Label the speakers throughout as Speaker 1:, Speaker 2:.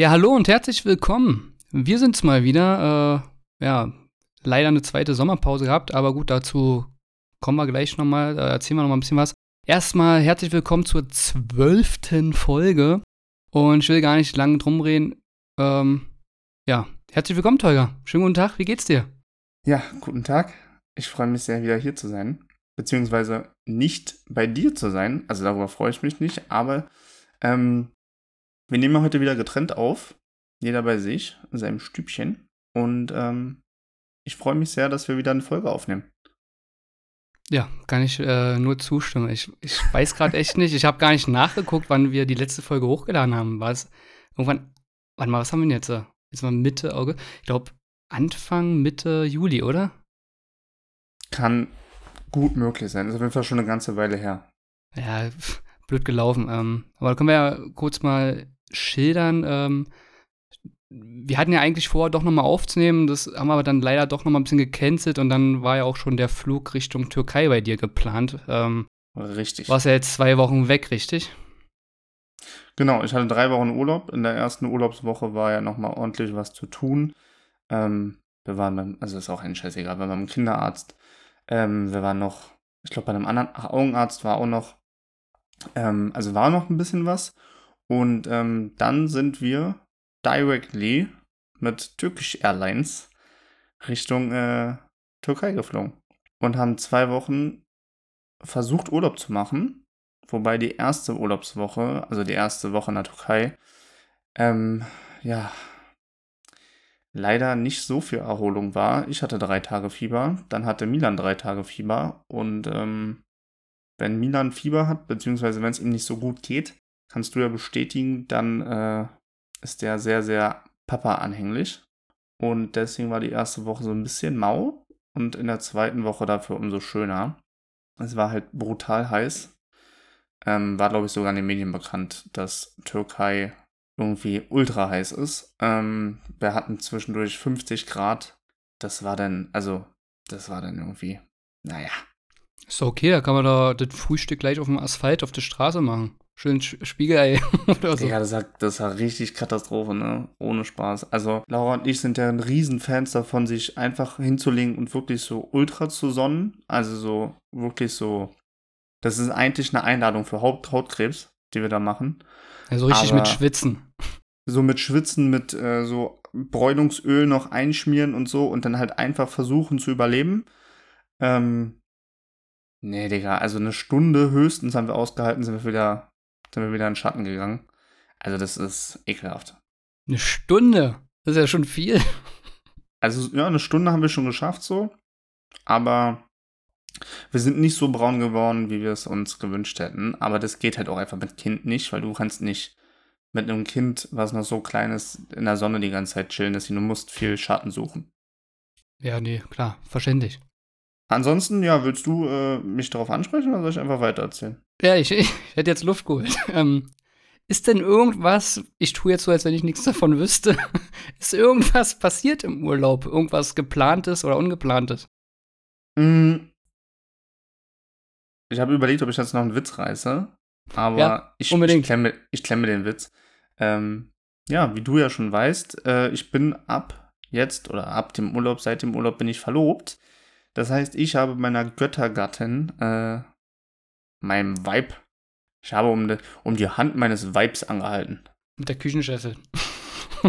Speaker 1: Ja, hallo und herzlich willkommen. Wir sind's mal wieder. Äh, ja, leider eine zweite Sommerpause gehabt, aber gut, dazu kommen wir gleich nochmal, da erzählen wir nochmal ein bisschen was. Erstmal herzlich willkommen zur zwölften Folge. Und ich will gar nicht lange drum reden. Ähm, ja, herzlich willkommen, Tolga. Schönen guten Tag, wie geht's dir?
Speaker 2: Ja, guten Tag. Ich freue mich sehr, wieder hier zu sein. Beziehungsweise nicht bei dir zu sein. Also darüber freue ich mich nicht, aber ähm, wir nehmen heute wieder getrennt auf. Jeder bei sich, in seinem Stübchen. Und ähm, ich freue mich sehr, dass wir wieder eine Folge aufnehmen.
Speaker 1: Ja, kann ich äh, nur zustimmen. Ich, ich weiß gerade echt nicht. Ich habe gar nicht nachgeguckt, wann wir die letzte Folge hochgeladen haben. War es irgendwann, warte mal, was haben wir denn jetzt? Jetzt mal Mitte August. Ich glaube, Anfang, Mitte Juli, oder?
Speaker 2: Kann gut möglich sein. Das ist auf jeden Fall schon eine ganze Weile her.
Speaker 1: Ja, blöd gelaufen. Ähm, aber da können wir ja kurz mal schildern. Ähm, wir hatten ja eigentlich vor, doch nochmal aufzunehmen. Das haben wir aber dann leider doch nochmal ein bisschen gecancelt und dann war ja auch schon der Flug Richtung Türkei bei dir geplant. Ähm,
Speaker 2: richtig.
Speaker 1: Warst ja jetzt zwei Wochen weg, richtig?
Speaker 2: Genau, ich hatte drei Wochen Urlaub. In der ersten Urlaubswoche war ja nochmal ordentlich was zu tun. Ähm, wir waren beim, also ist auch ein Scheißegal, wir waren beim Kinderarzt. Ähm, wir waren noch, ich glaube, bei einem anderen Augenarzt war auch noch, ähm, also war noch ein bisschen was. Und ähm, dann sind wir directly mit Turkish Airlines Richtung äh, Türkei geflogen und haben zwei Wochen versucht Urlaub zu machen, wobei die erste Urlaubswoche, also die erste Woche in der Türkei, ähm, ja, leider nicht so viel Erholung war. Ich hatte drei Tage Fieber, dann hatte Milan drei Tage Fieber und ähm, wenn Milan Fieber hat, beziehungsweise wenn es ihm nicht so gut geht, kannst du ja bestätigen, dann äh, ist der sehr, sehr Papa-anhänglich. Und deswegen war die erste Woche so ein bisschen mau und in der zweiten Woche dafür umso schöner. Es war halt brutal heiß. Ähm, war, glaube ich, sogar in den Medien bekannt, dass Türkei irgendwie ultra heiß ist. Ähm, wir hatten zwischendurch 50 Grad. Das war dann, also, das war dann irgendwie, naja.
Speaker 1: Ist okay, da kann man da das Frühstück gleich auf dem Asphalt auf der Straße machen. Schön Spiegelei oder so.
Speaker 2: Ja, das war, das war richtig Katastrophe, ne? Ohne Spaß. Also, Laura und ich sind ja ein Riesenfans davon, sich einfach hinzulegen und wirklich so ultra zu sonnen. Also so, wirklich so. Das ist eigentlich eine Einladung für Haut Hautkrebs, die wir da machen.
Speaker 1: Also richtig
Speaker 2: Aber
Speaker 1: mit Schwitzen.
Speaker 2: So mit Schwitzen, mit äh, so Bräunungsöl noch einschmieren und so und dann halt einfach versuchen zu überleben. Ähm, nee, Digga, also eine Stunde höchstens haben wir ausgehalten, sind wir wieder sind wir wieder in den Schatten gegangen. Also das ist ekelhaft.
Speaker 1: Eine Stunde? Das ist ja schon viel.
Speaker 2: Also ja, eine Stunde haben wir schon geschafft so. Aber wir sind nicht so braun geworden, wie wir es uns gewünscht hätten. Aber das geht halt auch einfach mit Kind nicht, weil du kannst nicht mit einem Kind, was noch so klein ist, in der Sonne die ganze Zeit chillen. Deswegen du musst viel Schatten suchen.
Speaker 1: Ja, nee, klar, verständlich.
Speaker 2: Ansonsten, ja, willst du äh, mich darauf ansprechen oder soll ich einfach weitererzählen?
Speaker 1: Ja, ich, ich hätte jetzt Luft geholt. Ähm, ist denn irgendwas, ich tue jetzt so, als wenn ich nichts davon wüsste, ist irgendwas passiert im Urlaub? Irgendwas geplantes oder ungeplantes?
Speaker 2: Mm. Ich habe überlegt, ob ich jetzt noch einen Witz reiße, aber
Speaker 1: Ja,
Speaker 2: ich, ich, klemme, ich klemme den Witz. Ähm, ja, wie du ja schon weißt, äh, ich bin ab jetzt oder ab dem Urlaub, seit dem Urlaub bin ich verlobt. Das heißt, ich habe meiner Göttergattin, äh, meinem Weib, ich habe um, de, um die Hand meines Weibs angehalten.
Speaker 1: Mit der Küchenchefin.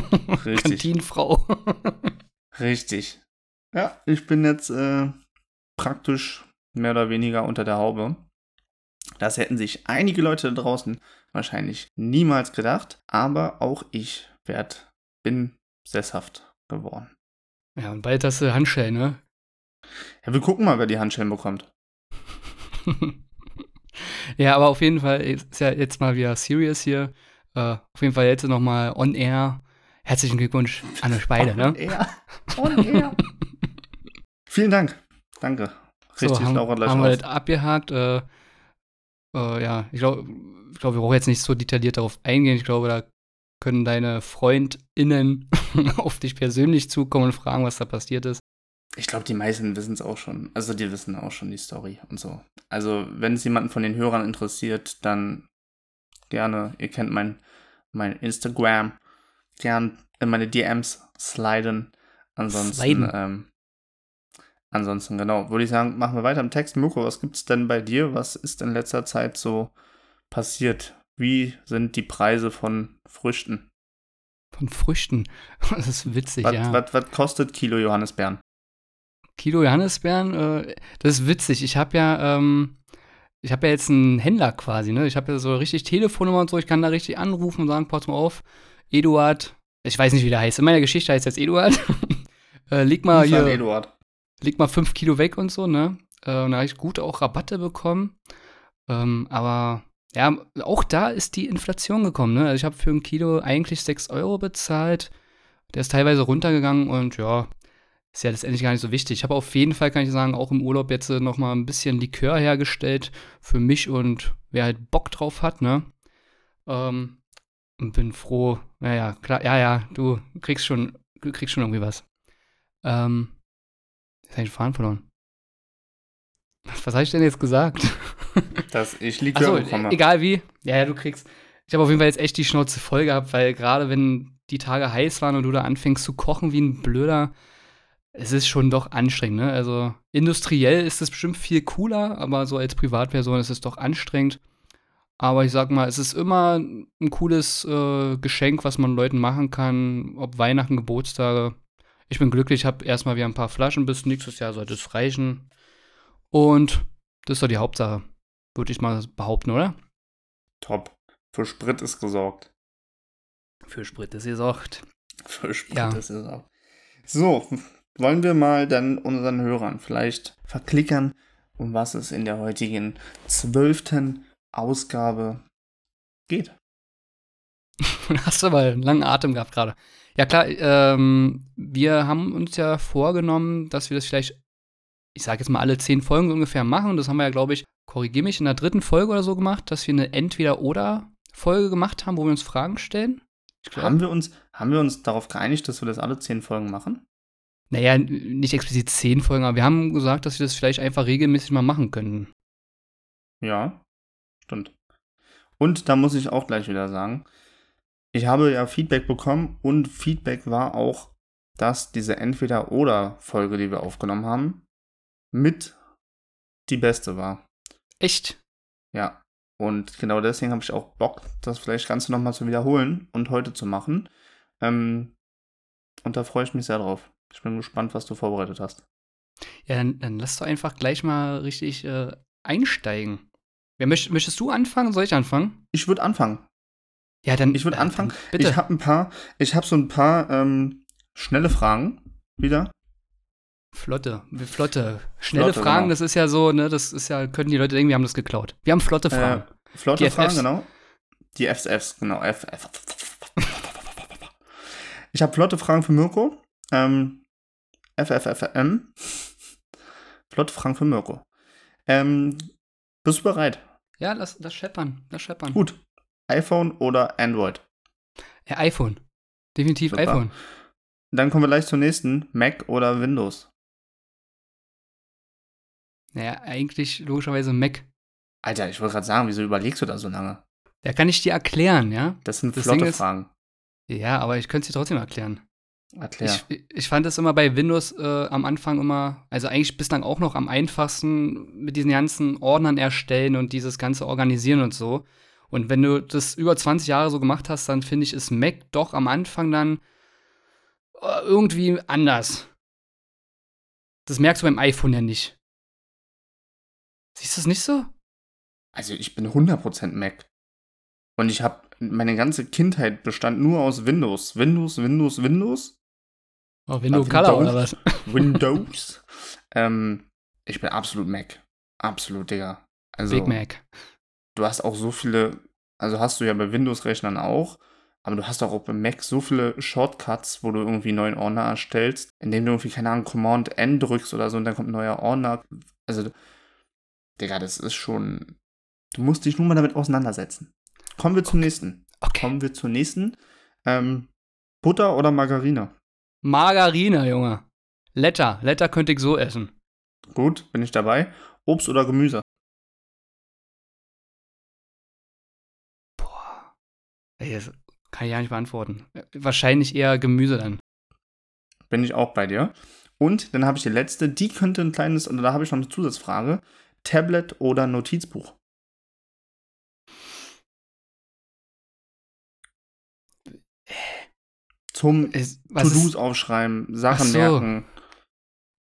Speaker 2: Richtig.
Speaker 1: Kantinenfrau.
Speaker 2: Richtig. Ja, ich bin jetzt äh, praktisch mehr oder weniger unter der Haube. Das hätten sich einige Leute da draußen wahrscheinlich niemals gedacht, aber auch ich werd, bin sesshaft geworden.
Speaker 1: ja, und bald hast du Handschellen, ne?
Speaker 2: Ja, wir gucken mal, wer die Handschellen bekommt.
Speaker 1: ja, aber auf jeden Fall ist ja jetzt mal wieder serious hier. Äh, auf jeden Fall jetzt noch mal on air. Herzlichen Glückwunsch an euch beide, ne?
Speaker 2: Ja, on air. Vielen Dank. Danke. Richtig,
Speaker 1: so, haben,
Speaker 2: Laura gleich
Speaker 1: haben wir
Speaker 2: raus.
Speaker 1: das abgehakt. Äh, äh, ja, ich glaube, glaub, wir brauchen jetzt nicht so detailliert darauf eingehen. Ich glaube, da können deine FreundInnen auf dich persönlich zukommen und fragen, was da passiert ist.
Speaker 2: Ich glaube, die meisten wissen es auch schon. Also die wissen auch schon die Story und so. Also wenn es jemanden von den Hörern interessiert, dann gerne. Ihr kennt mein, mein Instagram. gern in meine DMs sliden. Ansonsten,
Speaker 1: Sliden.
Speaker 2: ähm, ansonsten, genau, würde ich sagen, machen wir weiter im Text. Mirko, was gibt's denn bei dir? Was ist in letzter Zeit so passiert? Wie sind die Preise von Früchten?
Speaker 1: Von Früchten. Das ist witzig,
Speaker 2: Was,
Speaker 1: ja.
Speaker 2: was, was kostet Kilo Johannisbeeren?
Speaker 1: Kilo Johannisbeeren, äh, das ist witzig. Ich habe ja, ähm, ich habe ja jetzt einen Händler quasi, ne? Ich habe ja so richtig Telefonnummer und so. Ich kann da richtig anrufen und sagen, pass mal auf, Eduard, ich weiß nicht, wie der heißt. In meiner Geschichte heißt jetzt Eduard. äh, leg mal hier,
Speaker 2: Eduard.
Speaker 1: leg mal fünf Kilo weg und so, ne? Äh, und da habe ich gut auch Rabatte bekommen. Ähm, aber ja, auch da ist die Inflation gekommen, ne? Also ich habe für ein Kilo eigentlich 6 Euro bezahlt. Der ist teilweise runtergegangen und ja, ist ja letztendlich gar nicht so wichtig. Ich habe auf jeden Fall, kann ich sagen, auch im Urlaub jetzt äh, noch mal ein bisschen Likör hergestellt für mich und wer halt Bock drauf hat, ne? Ähm, und bin froh. Ja, ja, klar, ja, ja, du kriegst schon, du kriegst schon irgendwie was. Ähm, jetzt habe ich den Faden verloren. Was habe ich denn jetzt gesagt?
Speaker 2: Dass ich Likör
Speaker 1: Achso,
Speaker 2: bekomme.
Speaker 1: egal wie. Ja, ja, du kriegst. Ich habe auf jeden Fall jetzt echt die Schnauze voll gehabt, weil gerade wenn die Tage heiß waren und du da anfängst zu kochen wie ein Blöder, es ist schon doch anstrengend, ne? Also industriell ist es bestimmt viel cooler, aber so als Privatperson ist es doch anstrengend. Aber ich sag mal, es ist immer ein cooles äh, Geschenk, was man Leuten machen kann, ob Weihnachten, Geburtstage. Ich bin glücklich, habe erstmal wieder ein paar Flaschen, bis nächstes Jahr sollte es reichen. Und das ist doch die Hauptsache, würde ich mal behaupten, oder?
Speaker 2: Top. Für Sprit ist gesorgt.
Speaker 1: Für Sprit ist gesorgt.
Speaker 2: Für Sprit
Speaker 1: Ja.
Speaker 2: ist gesorgt. So, wollen wir mal dann unseren Hörern vielleicht verklickern, um was es in der heutigen zwölften Ausgabe geht.
Speaker 1: Hast du aber einen langen Atem gehabt gerade. Ja klar, ähm, wir haben uns ja vorgenommen, dass wir das vielleicht, ich sage jetzt mal alle zehn Folgen ungefähr machen. Und das haben wir ja, glaube ich, korrigier mich, in der dritten Folge oder so gemacht, dass wir eine Entweder-Oder-Folge gemacht haben, wo wir uns Fragen stellen. Ich glaub-
Speaker 2: Haben wir, uns, haben wir uns darauf geeinigt, dass wir das alle zehn Folgen machen?
Speaker 1: Naja, nicht explizit zehn Folgen, aber wir haben gesagt, dass wir das vielleicht einfach regelmäßig mal machen könnten.
Speaker 2: Ja, stimmt. Und da muss ich auch gleich wieder sagen, ich habe ja Feedback bekommen und Feedback war auch, dass diese Entweder-Oder-Folge, die wir aufgenommen haben, mit die beste war.
Speaker 1: Echt?
Speaker 2: Ja. Und genau deswegen habe ich auch Bock, das vielleicht Ganze nochmal zu wiederholen und heute zu machen. Ähm, und da freue ich mich sehr drauf. Ich bin gespannt, was du vorbereitet hast.
Speaker 1: Ja, dann, dann lass doch einfach gleich mal richtig äh, einsteigen. Wer möcht, möchtest du anfangen? Soll ich anfangen?
Speaker 2: Ich würde anfangen.
Speaker 1: Ja, dann.
Speaker 2: Ich würde
Speaker 1: äh,
Speaker 2: anfangen.
Speaker 1: Bitte.
Speaker 2: Ich habe ein paar, ich habe so ein paar ähm, schnelle Fragen wieder.
Speaker 1: Flotte, flotte. Schnelle
Speaker 2: Flotte,
Speaker 1: Fragen,
Speaker 2: genau.
Speaker 1: das ist ja so, ne, das ist ja, können die Leute denken, wir haben das geklaut. Wir haben flotte Fragen.
Speaker 2: Äh, flotte
Speaker 1: Die
Speaker 2: Fragen,
Speaker 1: FFs.
Speaker 2: genau. Die FFs, genau. F, F. Ich habe flotte Fragen für Mirko. Ähm, FFFM. Flotte Fragen für Mirko. Ähm, bist du bereit?
Speaker 1: ja, lass das scheppern, das scheppern.
Speaker 2: Gut. iPhone oder Android?
Speaker 1: Ja, iPhone. Definitiv
Speaker 2: Super.
Speaker 1: iPhone.
Speaker 2: Dann kommen wir gleich zur nächsten. Mac oder Windows?
Speaker 1: Naja, eigentlich logischerweise Mac.
Speaker 2: Alter, ich wollte gerade sagen, wieso überlegst du da so lange?
Speaker 1: Ja, kann ich dir erklären, ja?
Speaker 2: Das sind
Speaker 1: Das
Speaker 2: flotte
Speaker 1: Ding ist-
Speaker 2: Fragen.
Speaker 1: Ja, aber ich könnte es dir trotzdem erklären.
Speaker 2: Erklär.
Speaker 1: Ich, ich fand es immer bei Windows äh, am Anfang immer, also eigentlich bislang auch noch am einfachsten mit diesen ganzen Ordnern erstellen und dieses ganze Organisieren und so. Und wenn du das über 20 Jahre so gemacht hast, dann finde ich, ist Mac doch am Anfang dann äh, irgendwie anders. Das merkst du beim iPhone ja nicht. Siehst du es nicht so?
Speaker 2: Also ich bin 100% Mac. Und ich habe meine ganze Kindheit bestand nur aus Windows. Windows, Windows, Windows.
Speaker 1: Oh, Windows. Color oder was?
Speaker 2: Windows. ähm, ich bin absolut Mac. Absolut, Digga. Also,
Speaker 1: Big Mac.
Speaker 2: du hast auch so viele, also hast du ja bei Windows-Rechnern auch, aber du hast auch bei Mac so viele Shortcuts, wo du irgendwie einen neuen Ordner erstellst, indem du irgendwie, keine Ahnung, Command N drückst oder so und dann kommt ein neuer Ordner. Also, Digga, das ist schon. Du musst dich nur mal damit auseinandersetzen. Kommen wir zum nächsten.
Speaker 1: Okay.
Speaker 2: Kommen wir zur nächsten. Ähm, Butter oder Margarine?
Speaker 1: Margarine, Junge. Letter. Letter könnte ich so essen.
Speaker 2: Gut, bin ich dabei. Obst oder Gemüse?
Speaker 1: Boah. Ey, das Kann ich ja nicht beantworten. Wahrscheinlich eher Gemüse dann.
Speaker 2: Bin ich auch bei dir. Und dann habe ich die letzte, die könnte ein kleines, und da habe ich noch eine Zusatzfrage. Tablet oder Notizbuch? Zum To-Dos aufschreiben, Sachen so. merken.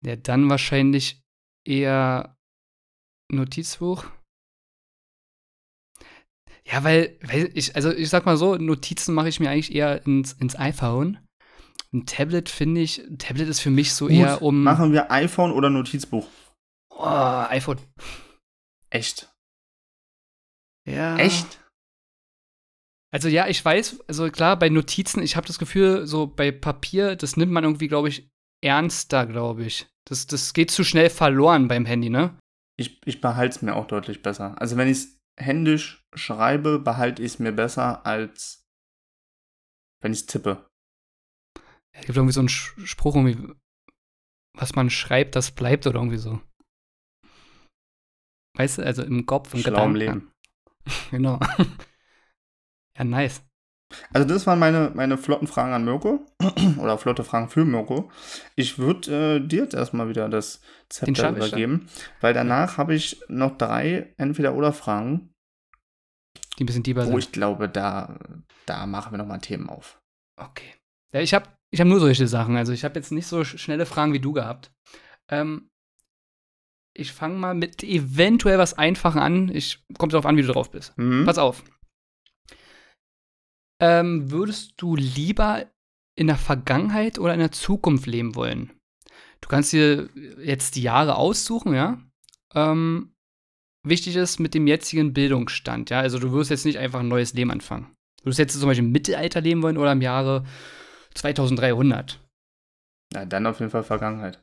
Speaker 1: Ja, dann wahrscheinlich eher Notizbuch. Ja, weil, weil ich, also ich sag mal so, Notizen mache ich mir eigentlich eher ins, ins iPhone. Ein Tablet finde ich, ein Tablet ist für mich so Gut, eher um.
Speaker 2: Machen wir iPhone oder Notizbuch?
Speaker 1: Oh, iPhone.
Speaker 2: Echt?
Speaker 1: Ja.
Speaker 2: Echt?
Speaker 1: Also ja, ich weiß, also klar, bei Notizen, ich habe das Gefühl, so bei Papier, das nimmt man irgendwie, glaube ich, ernster, glaube ich. Das, das geht zu schnell verloren beim Handy, ne?
Speaker 2: Ich, ich behalte es mir auch deutlich besser. Also wenn ich es händisch schreibe, behalte ich es mir besser, als wenn ich es tippe.
Speaker 1: Es gibt irgendwie so einen Spruch, irgendwie, was man schreibt, das bleibt oder irgendwie so. Weißt du, also im Kopf, im
Speaker 2: Gedanken. Leben.
Speaker 1: genau. Ja, nice.
Speaker 2: Also das waren meine, meine flotten Fragen an Mirko. Oder flotte Fragen für Mirko. Ich würde äh, dir jetzt erstmal wieder das Zepter übergeben. Weil danach habe ich noch drei Entweder-Oder-Fragen.
Speaker 1: Die ein bisschen tiefer
Speaker 2: sind. Wo ich glaube, da, da machen wir nochmal Themen auf.
Speaker 1: Okay. Ja, ich habe ich hab nur solche Sachen. Also ich habe jetzt nicht so schnelle Fragen wie du gehabt. Ähm, ich fange mal mit eventuell was Einfachen an. Ich kommt darauf an, wie du drauf bist. Mhm. Pass auf. Ähm, würdest du lieber in der Vergangenheit oder in der Zukunft leben wollen? Du kannst dir jetzt die Jahre aussuchen, ja. Ähm, wichtig ist mit dem jetzigen Bildungsstand, ja. Also du wirst jetzt nicht einfach ein neues Leben anfangen. Du wirst jetzt zum Beispiel im Mittelalter leben wollen oder im Jahre 2300.
Speaker 2: Na, dann auf jeden Fall Vergangenheit.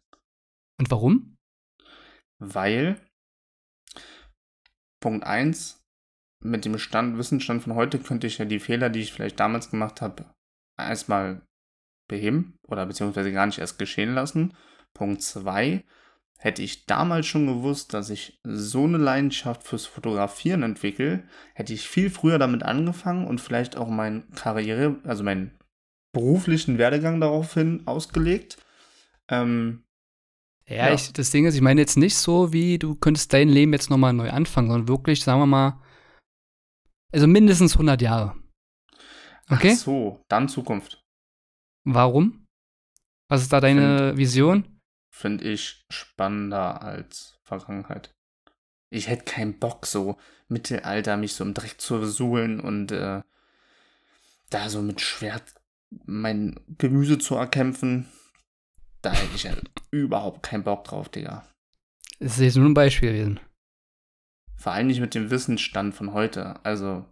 Speaker 1: Und warum?
Speaker 2: Weil Punkt 1, mit dem Stand, Wissensstand von heute könnte ich ja die Fehler, die ich vielleicht damals gemacht habe, erstmal beheben oder beziehungsweise gar nicht erst geschehen lassen. Punkt 2. Hätte ich damals schon gewusst, dass ich so eine Leidenschaft fürs Fotografieren entwickle, hätte ich viel früher damit angefangen und vielleicht auch meine Karriere, also meinen beruflichen Werdegang daraufhin ausgelegt. Ähm,
Speaker 1: ja, ja. Ich, das Ding ist, ich meine jetzt nicht so, wie du könntest dein Leben jetzt nochmal neu anfangen, sondern wirklich, sagen wir mal, also mindestens 100 Jahre. Okay?
Speaker 2: Ach so, dann Zukunft.
Speaker 1: Warum? Was ist da deine find, Vision?
Speaker 2: Finde ich spannender als Vergangenheit. Ich hätte keinen Bock, so Mittelalter mich so im Dreck zu suhlen und äh, da so mit Schwert mein Gemüse zu erkämpfen. Da hätte ich ja überhaupt keinen Bock drauf, Digga.
Speaker 1: Das ist jetzt nur ein Beispiel gewesen.
Speaker 2: Vor allem nicht mit dem Wissensstand von heute. Also,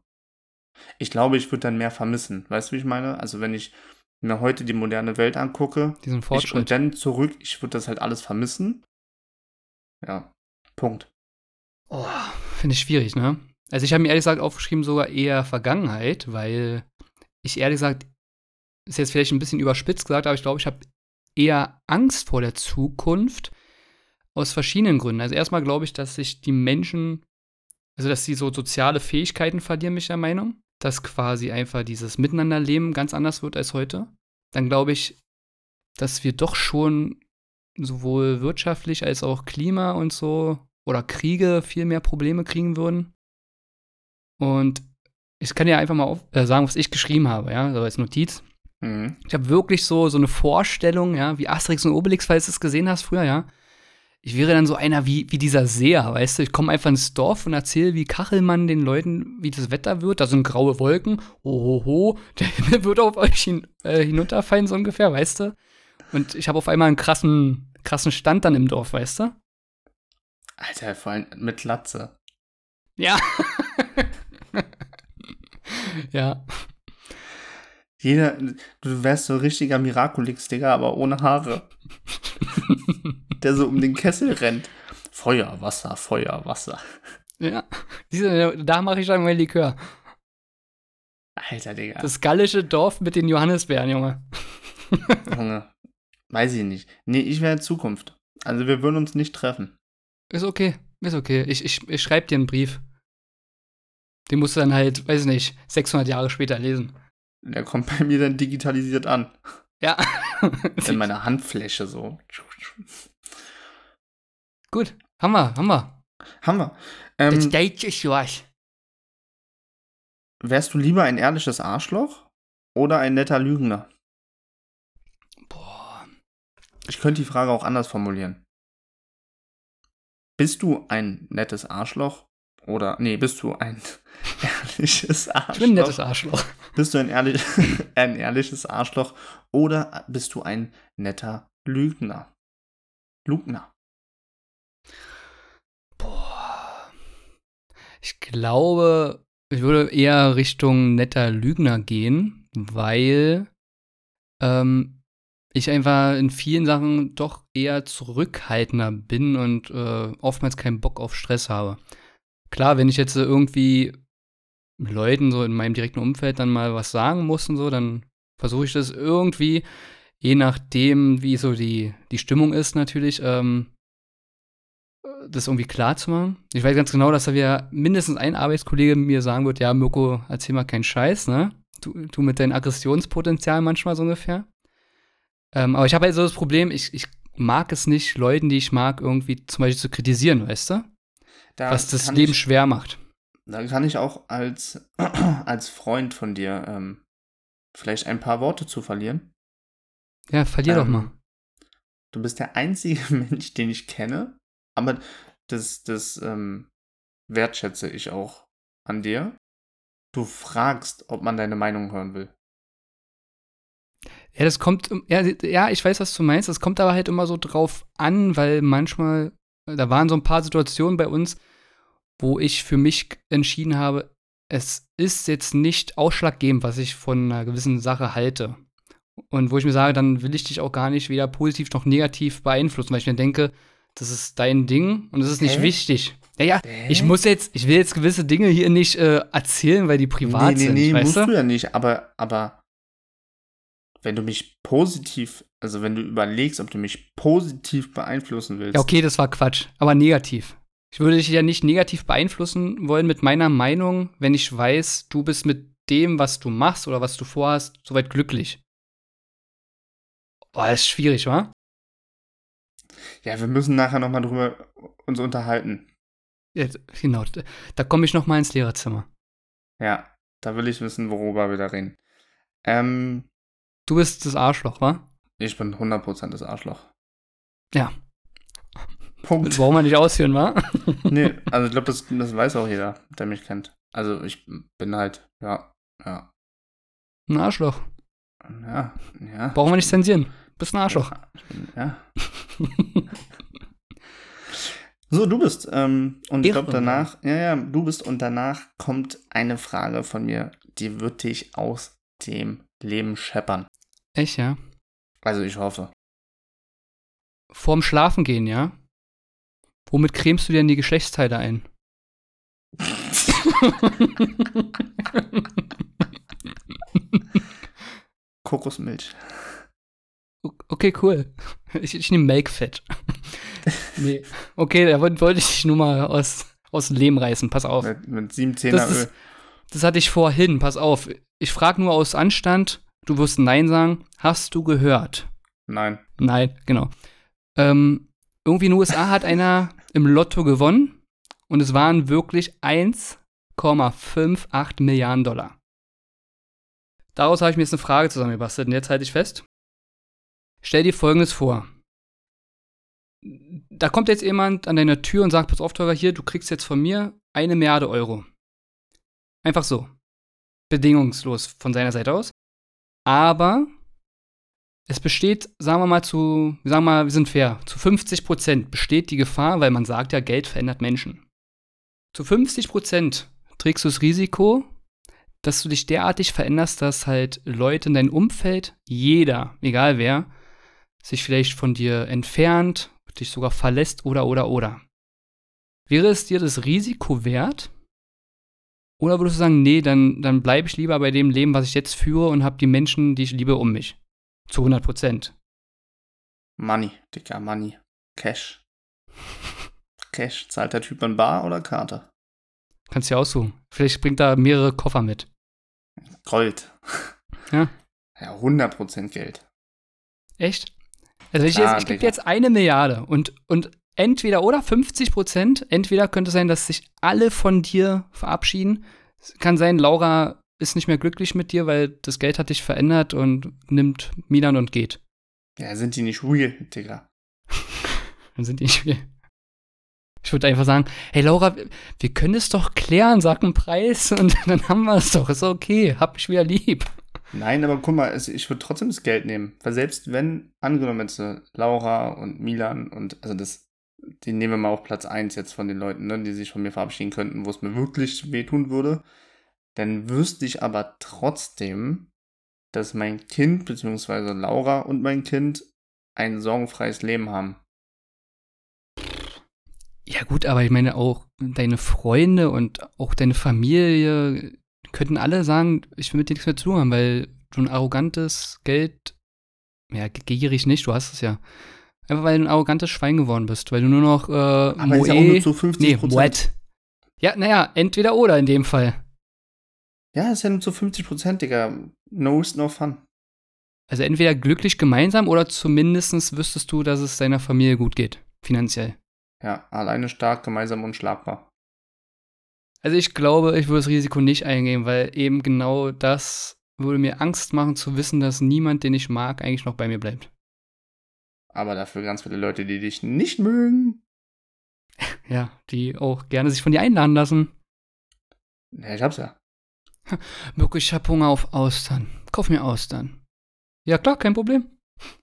Speaker 2: ich glaube, ich würde dann mehr vermissen. Weißt du, wie ich meine? Also, wenn ich mir heute die moderne Welt angucke
Speaker 1: Diesen Fortschritt.
Speaker 2: Ich, und dann zurück, ich würde das halt alles vermissen. Ja, Punkt.
Speaker 1: Oh, finde ich schwierig, ne? Also, ich habe mir ehrlich gesagt aufgeschrieben, sogar eher Vergangenheit, weil ich ehrlich gesagt, ist jetzt vielleicht ein bisschen überspitzt gesagt, aber ich glaube, ich habe eher Angst vor der Zukunft aus verschiedenen Gründen. Also erstmal glaube ich, dass sich die Menschen also, dass sie so soziale Fähigkeiten verlieren, mich der Meinung. Dass quasi einfach dieses Miteinanderleben ganz anders wird als heute. Dann glaube ich, dass wir doch schon sowohl wirtschaftlich als auch Klima und so oder Kriege viel mehr Probleme kriegen würden. Und ich kann ja einfach mal äh, sagen, was ich geschrieben habe, ja, so als Notiz. Mhm. Ich habe wirklich so, so eine Vorstellung, ja, wie Asterix und Obelix, falls du es gesehen hast früher, ja ich wäre dann so einer wie, wie dieser Seher, weißt du? Ich komme einfach ins Dorf und erzähle wie Kachelmann den Leuten, wie das Wetter wird. Da sind graue Wolken. Ohoho, der Himmel wird auf euch hin, äh, hinunterfallen, so ungefähr, weißt du? Und ich habe auf einmal einen krassen, krassen Stand dann im Dorf, weißt du?
Speaker 2: Alter, vor allem mit Latze.
Speaker 1: Ja. ja.
Speaker 2: Jeder, du wärst so richtiger Miraculix, Digga, aber ohne Haare. der so um den Kessel rennt. Feuer, Wasser, Feuer, Wasser.
Speaker 1: Ja, da mache ich dann mein Likör.
Speaker 2: Alter, Digga.
Speaker 1: Das gallische Dorf mit den Johannisbeeren, Junge.
Speaker 2: Junge, weiß ich nicht. Nee, ich wäre in Zukunft. Also wir würden uns nicht treffen.
Speaker 1: Ist okay, ist okay. Ich, ich, ich schreibe dir einen Brief. Den musst du dann halt, weiß ich nicht, 600 Jahre später lesen.
Speaker 2: Der kommt bei mir dann digitalisiert an.
Speaker 1: Ja.
Speaker 2: In meiner Handfläche so.
Speaker 1: Gut, haben wir, haben wir.
Speaker 2: Haben wir. Ähm,
Speaker 1: Stage ist durch.
Speaker 2: wärst du lieber ein ehrliches Arschloch oder ein netter Lügner?
Speaker 1: Boah.
Speaker 2: Ich könnte die Frage auch anders formulieren. Bist du ein nettes Arschloch oder nee, bist du ein ehrliches Arschloch?
Speaker 1: Ich bin ein nettes Arschloch.
Speaker 2: Bist du ein, ehrlich, ein ehrliches Arschloch oder bist du ein netter Lügner? Lügner.
Speaker 1: Ich glaube, ich würde eher Richtung netter Lügner gehen, weil ähm, ich einfach in vielen Sachen doch eher zurückhaltender bin und äh, oftmals keinen Bock auf Stress habe. Klar, wenn ich jetzt irgendwie Leuten so in meinem direkten Umfeld dann mal was sagen muss und so, dann versuche ich das irgendwie, je nachdem, wie so die, die Stimmung ist natürlich, ähm, das irgendwie klar zu machen. Ich weiß ganz genau, dass da wieder mindestens ein Arbeitskollege mir sagen wird, ja, Mirko, erzähl mal keinen Scheiß, ne? Du, du mit deinem Aggressionspotenzial manchmal so ungefähr. Ähm, aber ich habe halt so das Problem, ich, ich mag es nicht, Leuten, die ich mag, irgendwie zum Beispiel zu kritisieren, weißt du?
Speaker 2: Da
Speaker 1: Was das Leben
Speaker 2: ich,
Speaker 1: schwer macht.
Speaker 2: Da kann ich auch als, als Freund von dir ähm, vielleicht ein paar Worte zu verlieren.
Speaker 1: Ja, verlier doch
Speaker 2: Ähm,
Speaker 1: mal.
Speaker 2: Du bist der einzige Mensch, den ich kenne, aber das, das ähm, wertschätze ich auch an dir. Du fragst, ob man deine Meinung hören will.
Speaker 1: Ja, das kommt, ja, ja, ich weiß, was du meinst. Das kommt aber halt immer so drauf an, weil manchmal, da waren so ein paar Situationen bei uns, wo ich für mich entschieden habe, es ist jetzt nicht ausschlaggebend, was ich von einer gewissen Sache halte. Und wo ich mir sage, dann will ich dich auch gar nicht weder positiv noch negativ beeinflussen, weil ich mir denke, das ist dein Ding und das ist nicht
Speaker 2: Hä?
Speaker 1: wichtig. Ja, ja,
Speaker 2: Hä?
Speaker 1: ich muss jetzt, ich will jetzt gewisse Dinge hier nicht äh, erzählen, weil die privat
Speaker 2: nee, nee,
Speaker 1: sind,
Speaker 2: nee,
Speaker 1: weißt
Speaker 2: musst
Speaker 1: du?
Speaker 2: du ja nicht, aber, aber wenn du mich positiv, also wenn du überlegst, ob du mich positiv beeinflussen willst,
Speaker 1: Ja, okay, das war Quatsch, aber negativ. Ich würde dich ja nicht negativ beeinflussen wollen mit meiner Meinung, wenn ich weiß, du bist mit dem, was du machst oder was du vorhast, soweit glücklich. Oh, das ist schwierig, wa?
Speaker 2: Ja, wir müssen nachher nochmal drüber uns unterhalten.
Speaker 1: Ja, genau, da- komme ich noch mal ins Lehrerzimmer.
Speaker 2: Ja, da will ich wissen, worüber wir da reden. Ähm,
Speaker 1: Du bist das Arschloch, wa?
Speaker 2: ich bin 100% das Arschloch.
Speaker 1: Ja.
Speaker 2: Punkt.
Speaker 1: Das brauchen wir nicht ausführen, wa?
Speaker 2: Nee, also ich glaube, das, das weiß auch jeder, der mich kennt. Also ich bin halt, ja, ja,
Speaker 1: Ein Arschloch.
Speaker 2: ja, ja.
Speaker 1: Brauchen wir nicht zensieren. Bist ein Arschloch.
Speaker 2: Ja. So, du bist. Ähm, und ich glaube danach, ja, ja, du bist und danach kommt eine Frage von mir, die wird dich aus dem Leben scheppern.
Speaker 1: Echt, ja?
Speaker 2: Also ich hoffe.
Speaker 1: Vorm Schlafen gehen, ja? Womit cremst du dir denn die Geschlechtsteile ein?
Speaker 2: Kokosmilch.
Speaker 1: Okay, cool. Ich, ich nehme Melkfett. nee. Okay, da wollte ich dich nur mal aus, aus dem Leben reißen. Pass auf.
Speaker 2: Mit, mit sieben Zehner
Speaker 1: Das,
Speaker 2: Öl.
Speaker 1: ist, das hatte ich vorhin. Pass auf. Ich frage nur aus Anstand. Du wirst Nein sagen. Hast du gehört?
Speaker 2: Nein.
Speaker 1: Nein, genau. Ähm, irgendwie in den USA hat einer im Lotto gewonnen und es waren wirklich 1,58 Milliarden Dollar. Daraus habe ich mir jetzt eine Frage zusammengebastelt und jetzt halte ich fest. Stell dir folgendes vor. Da kommt jetzt jemand an deiner Tür und sagt, pass auf, Teurer, hier, du kriegst jetzt von mir eine Milliarde Euro. Einfach so. Bedingungslos von seiner Seite aus. Aber es besteht, sagen wir mal zu, sagen wir mal, wir sind fair, zu 50 Prozent besteht die Gefahr, weil man sagt ja, Geld verändert Menschen. Zu 50 Prozent trägst du das Risiko, dass du dich derartig veränderst, dass halt Leute in deinem Umfeld, jeder, egal wer, sich vielleicht von dir entfernt, dich sogar verlässt oder oder oder. Wäre es dir das Risiko wert? Oder würdest du sagen, nee, dann, dann bleibe ich lieber bei dem Leben, was ich jetzt führe und habe die Menschen, die ich liebe, um mich? Zu 100 Prozent.
Speaker 2: Money, Dicker, Money. Cash. Cash. Zahlt der Typ in Bar oder Karte?
Speaker 1: Kannst du ja aussuchen. Vielleicht bringt er mehrere Koffer mit.
Speaker 2: Gold.
Speaker 1: Ja.
Speaker 2: Ja, 100% Geld.
Speaker 1: Echt? Also ich, jetzt, ich gebe jetzt eine Milliarde und, und entweder oder 50 Prozent, entweder könnte sein, dass sich alle von dir verabschieden. Es kann sein, Laura ist nicht mehr glücklich mit dir, weil das Geld hat dich verändert und nimmt Milan und geht.
Speaker 2: Ja, sind die nicht real, Digga.
Speaker 1: Dann sind die nicht mehr. Ich würde einfach sagen, hey Laura, wir können es doch klären, sag einen Preis und dann haben wir es doch. Ist okay, hab mich wieder lieb.
Speaker 2: Nein, aber guck mal, ich würde trotzdem das Geld nehmen. Weil selbst wenn, angenommen jetzt äh, Laura und Milan und, also das, die nehmen wir mal auf Platz 1 jetzt von den Leuten, ne, die sich von mir verabschieden könnten, wo es mir wirklich wehtun würde, dann wüsste ich aber trotzdem, dass mein Kind, beziehungsweise Laura und mein Kind, ein sorgenfreies Leben haben.
Speaker 1: Ja gut, aber ich meine auch deine Freunde und auch deine Familie könnten alle sagen, ich will mit dir nichts mehr zu tun haben, weil du ein arrogantes Geld, ja, gierig nicht, du hast es ja. Einfach weil du ein arrogantes Schwein geworden bist, weil du nur noch äh,
Speaker 2: Aber ist ja auch
Speaker 1: Moe-
Speaker 2: nur zu 50
Speaker 1: nee, Moet. Ja, naja, entweder oder in dem Fall.
Speaker 2: Ja, ist ja nur zu 50 Prozent, Digga. No risk, no fun.
Speaker 1: Also entweder glücklich gemeinsam oder zumindest wüsstest du, dass es deiner Familie gut geht, finanziell.
Speaker 2: Ja, alleine stark, gemeinsam unschlagbar.
Speaker 1: Also ich glaube, ich würde das Risiko nicht eingehen, weil eben genau das würde mir Angst machen zu wissen, dass niemand, den ich mag, eigentlich noch bei mir bleibt.
Speaker 2: Aber dafür ganz viele Leute, die dich nicht mögen.
Speaker 1: Ja, die auch gerne sich von dir einladen lassen.
Speaker 2: Ja, ich hab's ja.
Speaker 1: Mirko, ich hab Hunger auf Austern. Kauf mir Austern. Ja klar, kein Problem.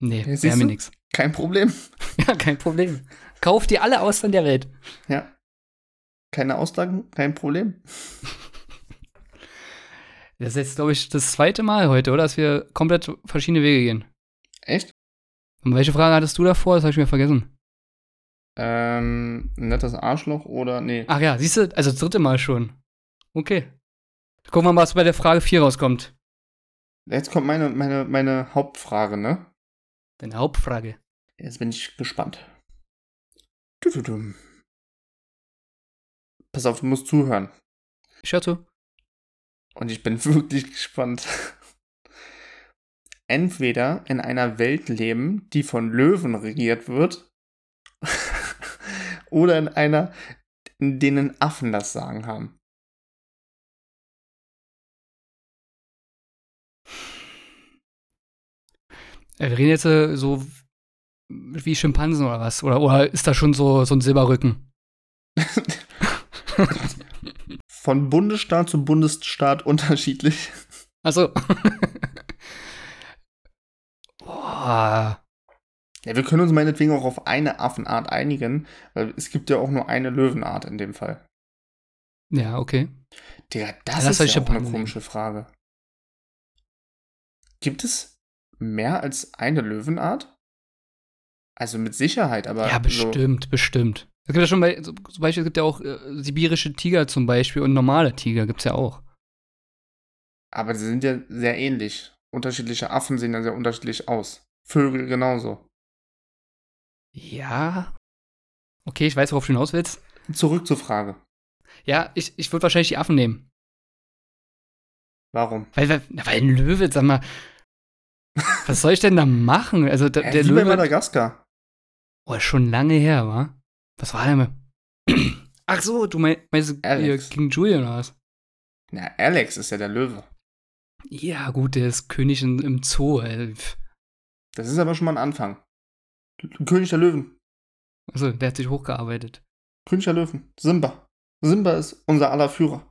Speaker 1: Nee, wäre mir nix.
Speaker 2: Kein Problem.
Speaker 1: Ja, kein Problem. Kauf dir alle Austern der Welt.
Speaker 2: Ja. Keine Auslagen, kein Problem.
Speaker 1: Das ist jetzt, glaube ich, das zweite Mal heute, oder? Dass wir komplett verschiedene Wege gehen.
Speaker 2: Echt?
Speaker 1: Und welche Frage hattest du davor? Das habe ich mir vergessen.
Speaker 2: Ähm, ein nettes Arschloch oder. Nee.
Speaker 1: Ach ja, siehst du, also das dritte Mal schon. Okay. Gucken wir mal, was bei der Frage 4 rauskommt.
Speaker 2: Jetzt kommt meine, meine, meine Hauptfrage, ne?
Speaker 1: Deine Hauptfrage.
Speaker 2: Jetzt bin ich gespannt. Tududum. Pass auf, du musst zuhören.
Speaker 1: Ich höre zu.
Speaker 2: Und ich bin wirklich gespannt. Entweder in einer Welt leben, die von Löwen regiert wird, oder in einer, in denen Affen das Sagen haben.
Speaker 1: Äh, Wir reden jetzt äh, so wie Schimpansen oder was? Oder, oder ist da schon so, so ein Silberrücken?
Speaker 2: Von Bundesstaat zu Bundesstaat unterschiedlich.
Speaker 1: Also. Boah.
Speaker 2: Ja, wir können uns meinetwegen auch auf eine Affenart einigen, weil es gibt ja auch nur eine Löwenart in dem Fall.
Speaker 1: Ja, okay.
Speaker 2: Digga,
Speaker 1: Ja,
Speaker 2: das
Speaker 1: lass
Speaker 2: ist ja auch eine komische Frage. Gibt es mehr als eine Löwenart? Also mit Sicherheit, aber
Speaker 1: Ja,
Speaker 2: so,
Speaker 1: bestimmt, bestimmt. Es gibt ja schon bei, zum Beispiel, es gibt ja auch äh, sibirische Tiger zum Beispiel und normale Tiger gibt's ja auch.
Speaker 2: aber sie sind ja sehr ähnlich. Unterschiedliche Affen sehen ja sehr unterschiedlich aus. Vögel genauso.
Speaker 1: Ja. Okay, ich weiß, worauf du hinaus willst.
Speaker 2: Zurück zur Frage.
Speaker 1: Ja, ich, ich würde wahrscheinlich die Affen nehmen.
Speaker 2: Warum?
Speaker 1: Weil, weil, weil ein Löwe, sag mal, was soll ich denn da machen? Also der,
Speaker 2: Äh,
Speaker 1: der
Speaker 2: wie bei
Speaker 1: Löwe,
Speaker 2: Madagaskar.
Speaker 1: oh, schon lange her, wa? Was war denn? Ach so, du mein, meinst
Speaker 2: Alex.
Speaker 1: King Julian oder was?
Speaker 2: Ja, Alex ist ja der Löwe.
Speaker 1: Ja, gut, der ist König in, im Zoo. Pff.
Speaker 2: Das ist aber schon mal ein Anfang. König der Löwen.
Speaker 1: Also, der hat sich hochgearbeitet.
Speaker 2: König der Löwen. Simba. Simba ist unser aller Führer.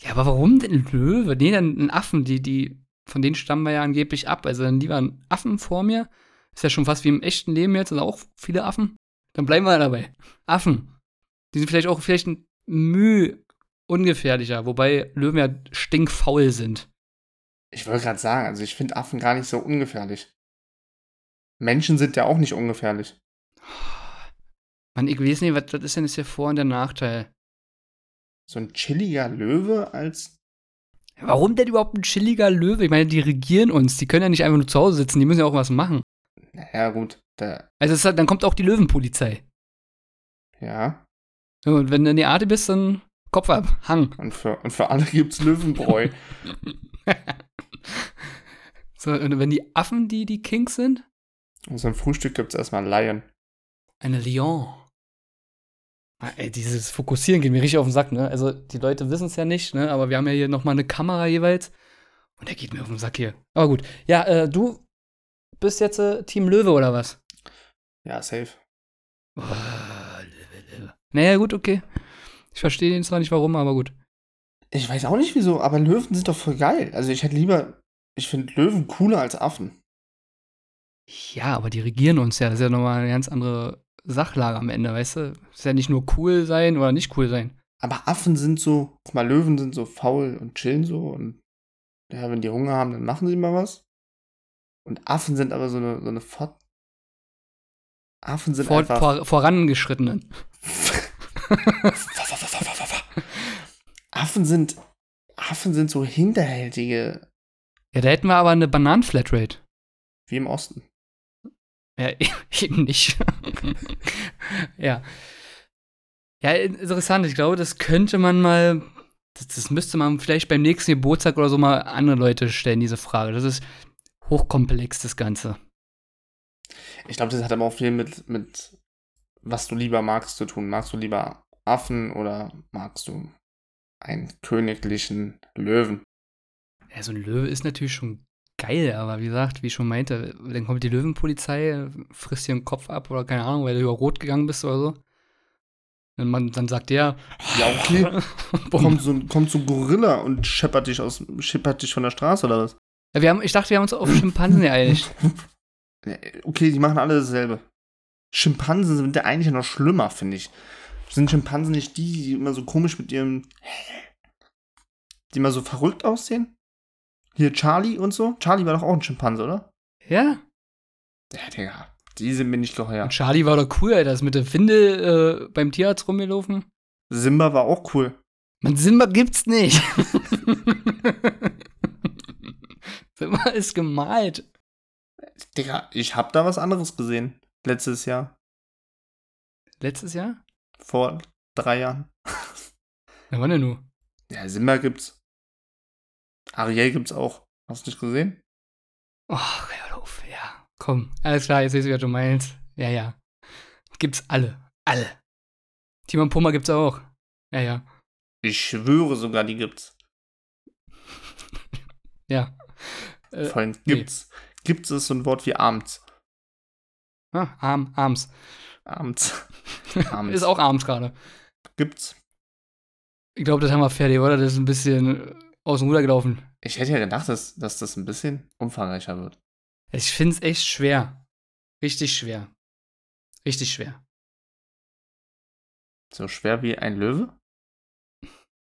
Speaker 1: Ja, aber warum denn ein Löwe? Nee, dann ein Affen, die, die, von denen stammen wir ja angeblich ab. Also dann lieber ein Affen vor mir. Ist ja schon fast wie im echten Leben jetzt, sind auch viele Affen. Dann bleiben wir dabei. Affen. Die sind vielleicht auch vielleicht ein Mühe ungefährlicher, wobei Löwen ja stinkfaul sind.
Speaker 2: Ich wollte gerade sagen, also ich finde Affen gar nicht so ungefährlich. Menschen sind ja auch nicht ungefährlich.
Speaker 1: Mann, ich weiß nicht, was das ist denn jetzt der Vor- und der Nachteil?
Speaker 2: So ein chilliger Löwe als.
Speaker 1: Warum denn überhaupt ein chilliger Löwe? Ich meine, die regieren uns. Die können ja nicht einfach nur zu Hause sitzen, die müssen ja auch was machen.
Speaker 2: Naja, gut. Der,
Speaker 1: Also es halt, dann kommt auch die Löwenpolizei.
Speaker 2: ja.
Speaker 1: Und wenn du in die Arte bist, dann Kopf ab, Hang.
Speaker 2: Und für, und für alle gibt's Löwenbräu.
Speaker 1: so, und wenn die Affen die, die Kings sind?
Speaker 2: Und zum Frühstück gibt es erstmal Lion.
Speaker 1: Eine Lion. Ah, Ey, dieses Fokussieren geht mir richtig auf den Sack, ne? Also, die Leute wissen es ja nicht, ne? Aber wir haben ja hier nochmal eine Kamera jeweils. Und der geht mir auf den Sack hier. Aber gut. Ja, äh, du bist jetzt äh, Team Löwe oder was?
Speaker 2: Ja, safe.
Speaker 1: Oh, Löwe, Löwe. Naja, gut, okay. Ich verstehe den zwar nicht warum, aber gut.
Speaker 2: Ich weiß auch nicht wieso, aber Löwen sind doch voll geil. Also ich hätte lieber, ich finde Löwen cooler als Affen.
Speaker 1: Ja, aber die regieren uns ja. Das ist ja nochmal eine ganz andere Sachlage am Ende, weißt du? Das ist ja nicht nur cool sein oder nicht cool sein.
Speaker 2: Aber Affen sind so, mal, Löwen sind so faul und chillen so und ja, wenn die Hunger haben, dann machen sie mal was. Und Affen sind aber so eine, so eine Fort Affen sind
Speaker 1: Vor,
Speaker 2: einfach.
Speaker 1: vor, vorangeschrittenen.
Speaker 2: Affen sind. Affen sind so hinterhältige,
Speaker 1: Ja, da hätten wir aber eine Bananenflatrate.
Speaker 2: wie im Osten.
Speaker 1: Ja, eben nicht. ja. Ja, interessant. Ich glaube, das könnte man mal. Das, das müsste man vielleicht beim nächsten Geburtstag oder so mal andere Leute stellen, diese Frage. Das ist hochkomplex, das Ganze.
Speaker 2: Ich glaube, das hat aber auch viel mit, mit was du lieber magst zu tun. Magst du lieber Affen oder magst du einen königlichen Löwen?
Speaker 1: Ja, so ein Löwe ist natürlich schon geil, aber wie gesagt, wie ich schon meinte, dann kommt die Löwenpolizei, frisst dir den Kopf ab oder keine Ahnung, weil du über Rot gegangen bist oder so. Und man, dann sagt der,
Speaker 2: Ja, okay. Kommt, so, ein- kommt so ein Gorilla und scheppert dich, aus, scheppert dich von der Straße oder was?
Speaker 1: Wir haben, ich dachte, wir haben uns auf Schimpansen geeinigt.
Speaker 2: Okay, die machen alle dasselbe. Schimpansen sind ja eigentlich noch schlimmer, finde ich. Sind Schimpansen nicht die, die immer so komisch mit ihrem. die immer so verrückt aussehen? Hier Charlie und so? Charlie war doch auch ein Schimpanse, oder?
Speaker 1: Ja?
Speaker 2: Ja, Digga. Die sind mir nicht geheuer.
Speaker 1: Und Charlie war doch cool, Alter, ist mit der Finde äh, beim Tierarzt rumgelaufen.
Speaker 2: Simba war auch cool.
Speaker 1: Man, Simba gibt's nicht. Simba ist gemalt.
Speaker 2: Digga, ich hab da was anderes gesehen. Letztes Jahr.
Speaker 1: Letztes Jahr?
Speaker 2: Vor drei Jahren.
Speaker 1: Na, wann denn nur?
Speaker 2: Ja, Simba gibt's. Ariel gibt's auch. Hast du nicht gesehen?
Speaker 1: Ach, hör auf, ja. Komm, alles klar, jetzt weiß ich, was du meinst. Ja, ja. Gibt's alle. Alle. Timon Pummer gibt's auch. Ja, ja.
Speaker 2: Ich schwöre sogar, die gibt's.
Speaker 1: Ja. Äh,
Speaker 2: Vor allem
Speaker 1: nee.
Speaker 2: gibt's. Gibt's ist so ein Wort wie abends.
Speaker 1: ah, arm, arms.
Speaker 2: Abends. Abends.
Speaker 1: Ist auch abends gerade.
Speaker 2: Gibt's.
Speaker 1: Ich glaube, das haben wir fertig, oder? Das ist ein bisschen äh, aus dem Ruder gelaufen.
Speaker 2: Ich hätte ja gedacht, dass, dass das ein bisschen umfangreicher wird.
Speaker 1: Ich finde es echt schwer. Richtig schwer. Richtig schwer.
Speaker 2: So schwer wie ein Löwe?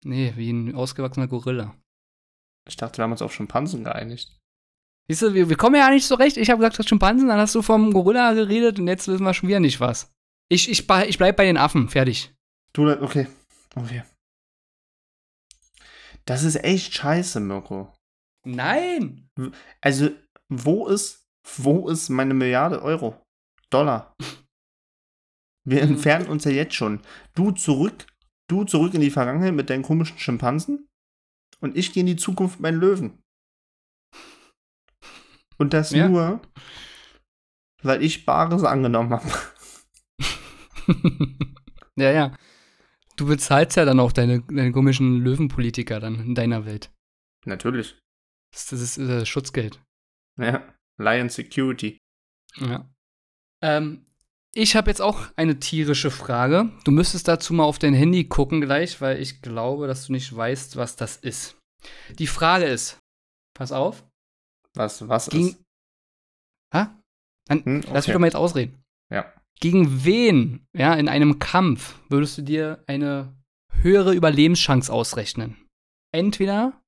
Speaker 1: Nee, wie ein ausgewachsener Gorilla.
Speaker 2: Ich dachte, wir haben uns auf Schimpansen geeinigt.
Speaker 1: Siehst du, wir, wir kommen ja nicht so recht. Ich habe gesagt, das Schimpansen, dann hast du vom Gorilla geredet und jetzt wissen wir schon wieder nicht was. Ich, ich, ich bleib bei den Affen. Fertig.
Speaker 2: Du, okay. Okay. Das ist echt scheiße, Mirko.
Speaker 1: Nein!
Speaker 2: Also, wo ist, wo ist meine Milliarde Euro? Dollar. Wir entfernen uns ja jetzt schon. Du zurück, du zurück in die Vergangenheit mit deinen komischen Schimpansen und ich gehe in die Zukunft meinen Löwen. Und das
Speaker 1: Ja.
Speaker 2: nur, weil ich Bares angenommen habe.
Speaker 1: ja, ja. Du bezahlst ja dann auch deine, deine komischen Löwenpolitiker dann in deiner Welt.
Speaker 2: Natürlich.
Speaker 1: Das, das ist äh, Schutzgeld.
Speaker 2: Ja. Lion Security.
Speaker 1: Ja. Ähm, ich habe jetzt auch eine tierische Frage. Du müsstest dazu mal auf dein Handy gucken gleich, weil ich glaube, dass du nicht weißt, was das ist. Die Frage ist, pass auf,
Speaker 2: Was, was
Speaker 1: Ging-
Speaker 2: ist?
Speaker 1: ha? Dann,
Speaker 2: Hm,
Speaker 1: lass mich
Speaker 2: okay.
Speaker 1: doch mal jetzt ausreden.
Speaker 2: Ja.
Speaker 1: Gegen wen, ja, in einem Kampf würdest du dir eine höhere Überlebenschance ausrechnen? Entweder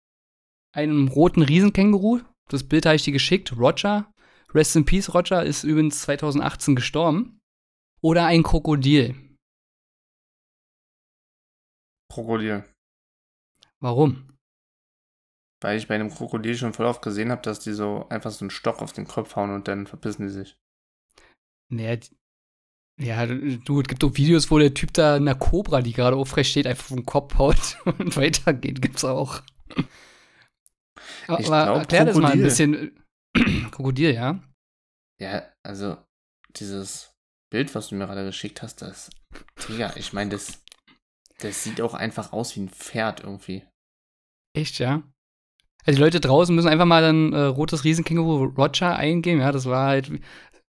Speaker 1: einem roten Riesenkänguru, das Bild habe ich dir geschickt, Roger, Rest in Peace, Roger ist übrigens 2018 gestorben, oder ein Krokodil.
Speaker 2: Krokodil.
Speaker 1: Warum?
Speaker 2: Weil ich bei einem Krokodil schon voll oft gesehen habe, dass die so einfach so einen Stock auf den Kopf hauen und dann verpissen die sich.
Speaker 1: Naja, ja, du, es gibt doch Videos, wo der Typ da einer Cobra, die gerade aufrecht steht, einfach vom Kopf haut und weitergeht. Gibt's auch. Aber
Speaker 2: Ich glaub,
Speaker 1: erklär das mal ein bisschen. Krokodil, ja?
Speaker 2: Ja, also dieses Bild, was du mir gerade geschickt hast, das, Digga, ich meine, das, das sieht auch einfach aus wie ein Pferd irgendwie.
Speaker 1: Echt, ja? Also die Leute draußen müssen einfach mal dann äh, rotes Riesenkänguru Roger eingeben, ja, das war halt,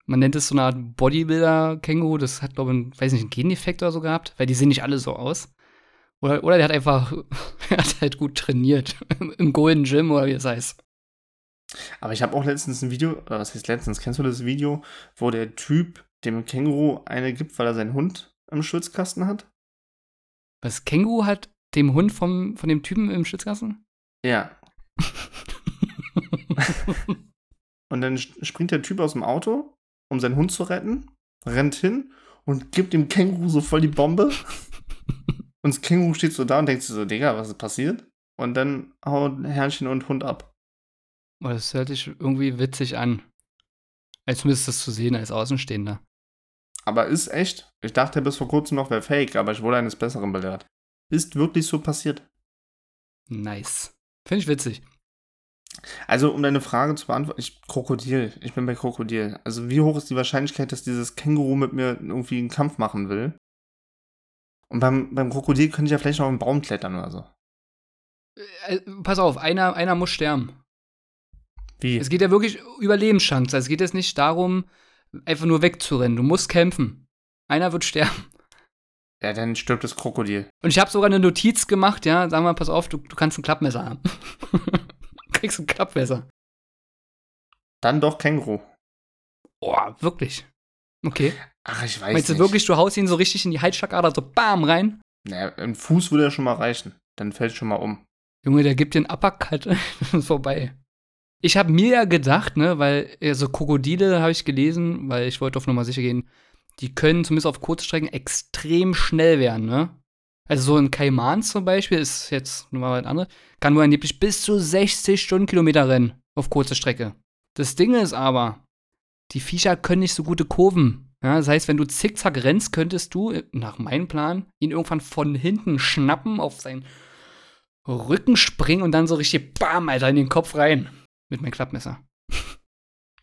Speaker 1: man nennt es so eine Art Bodybuilder-Känguru, das hat, glaube ich, weiß nicht, einen Gendefekt oder so gehabt, weil die sehen nicht alle so aus. Oder, oder der hat einfach, er hat halt gut trainiert, im Golden Gym oder wie es heißt.
Speaker 2: Aber ich habe auch letztens ein Video, oder was heißt letztens, kennst du das Video, wo der Typ dem Känguru eine gibt, weil er seinen Hund im Schwitzkasten hat?
Speaker 1: Was, Känguru hat dem Hund vom, von dem Typen im Schützkasten?
Speaker 2: Ja. Und dann springt der Typ aus dem Auto, um seinen Hund zu retten, rennt hin und gibt dem Känguru so voll die Bombe. Und das Känguru steht so da und denkt sich so, Digga, was ist passiert? Und dann hauen Herrchen und Hund ab.
Speaker 1: Oh, das hört sich irgendwie witzig an. Also zumindest das zu sehen als Außenstehender.
Speaker 2: Aber ist echt. Ich dachte bis vor kurzem noch, wäre fake, aber ich wurde eines Besseren belehrt. Ist wirklich so passiert.
Speaker 1: Nice. Finde ich witzig.
Speaker 2: Also, um deine Frage zu beantworten, ich, Krokodil, ich bin bei Krokodil. Also, wie hoch ist die Wahrscheinlichkeit, dass dieses Känguru mit mir irgendwie einen Kampf machen will? Und beim, beim Krokodil könnte ich ja vielleicht noch einen Baum klettern oder so.
Speaker 1: Äh, pass auf, einer, einer muss sterben.
Speaker 2: Wie?
Speaker 1: Es geht ja wirklich Überlebenschance. Also es geht jetzt nicht darum, einfach nur wegzurennen. Du musst kämpfen. Einer wird sterben.
Speaker 2: Ja, dann stirbt das Krokodil.
Speaker 1: Und ich habe sogar eine Notiz gemacht, ja, sag mal, pass auf, du, du kannst ein Klappmesser haben. du kriegst ein Klappmesser.
Speaker 2: Dann doch Känguru.
Speaker 1: Boah, wirklich. Okay.
Speaker 2: Ach, ich weiß
Speaker 1: Meinst du
Speaker 2: nicht.
Speaker 1: wirklich, du haust ihn so richtig in die Halsschlagader, so bam, rein?
Speaker 2: Naja, ein Fuß würde ja schon mal reichen. Dann fällt schon mal um.
Speaker 1: Junge, der gibt den Uppercut, das ist vorbei. Ich habe mir ja gedacht, ne, weil äh, so Krokodile habe ich gelesen, weil ich wollte auf Nummer sicher gehen, die können zumindest auf Kurzstrecken extrem schnell werden, ne? Also so ein Kaiman zum Beispiel ist jetzt nur mal was anderes, kann wohl angeblich bis zu 60 Stundenkilometer rennen auf kurze Strecke. Das Ding ist aber, die Viecher können nicht so gute Kurven. Ja, das heißt, wenn du zickzack rennst, könntest du, äh, nach meinem Plan, ihn irgendwann von hinten schnappen, auf seinen Rücken springen und dann so richtig bam, Alter, in den Kopf rein. Mit meinem Klappmesser.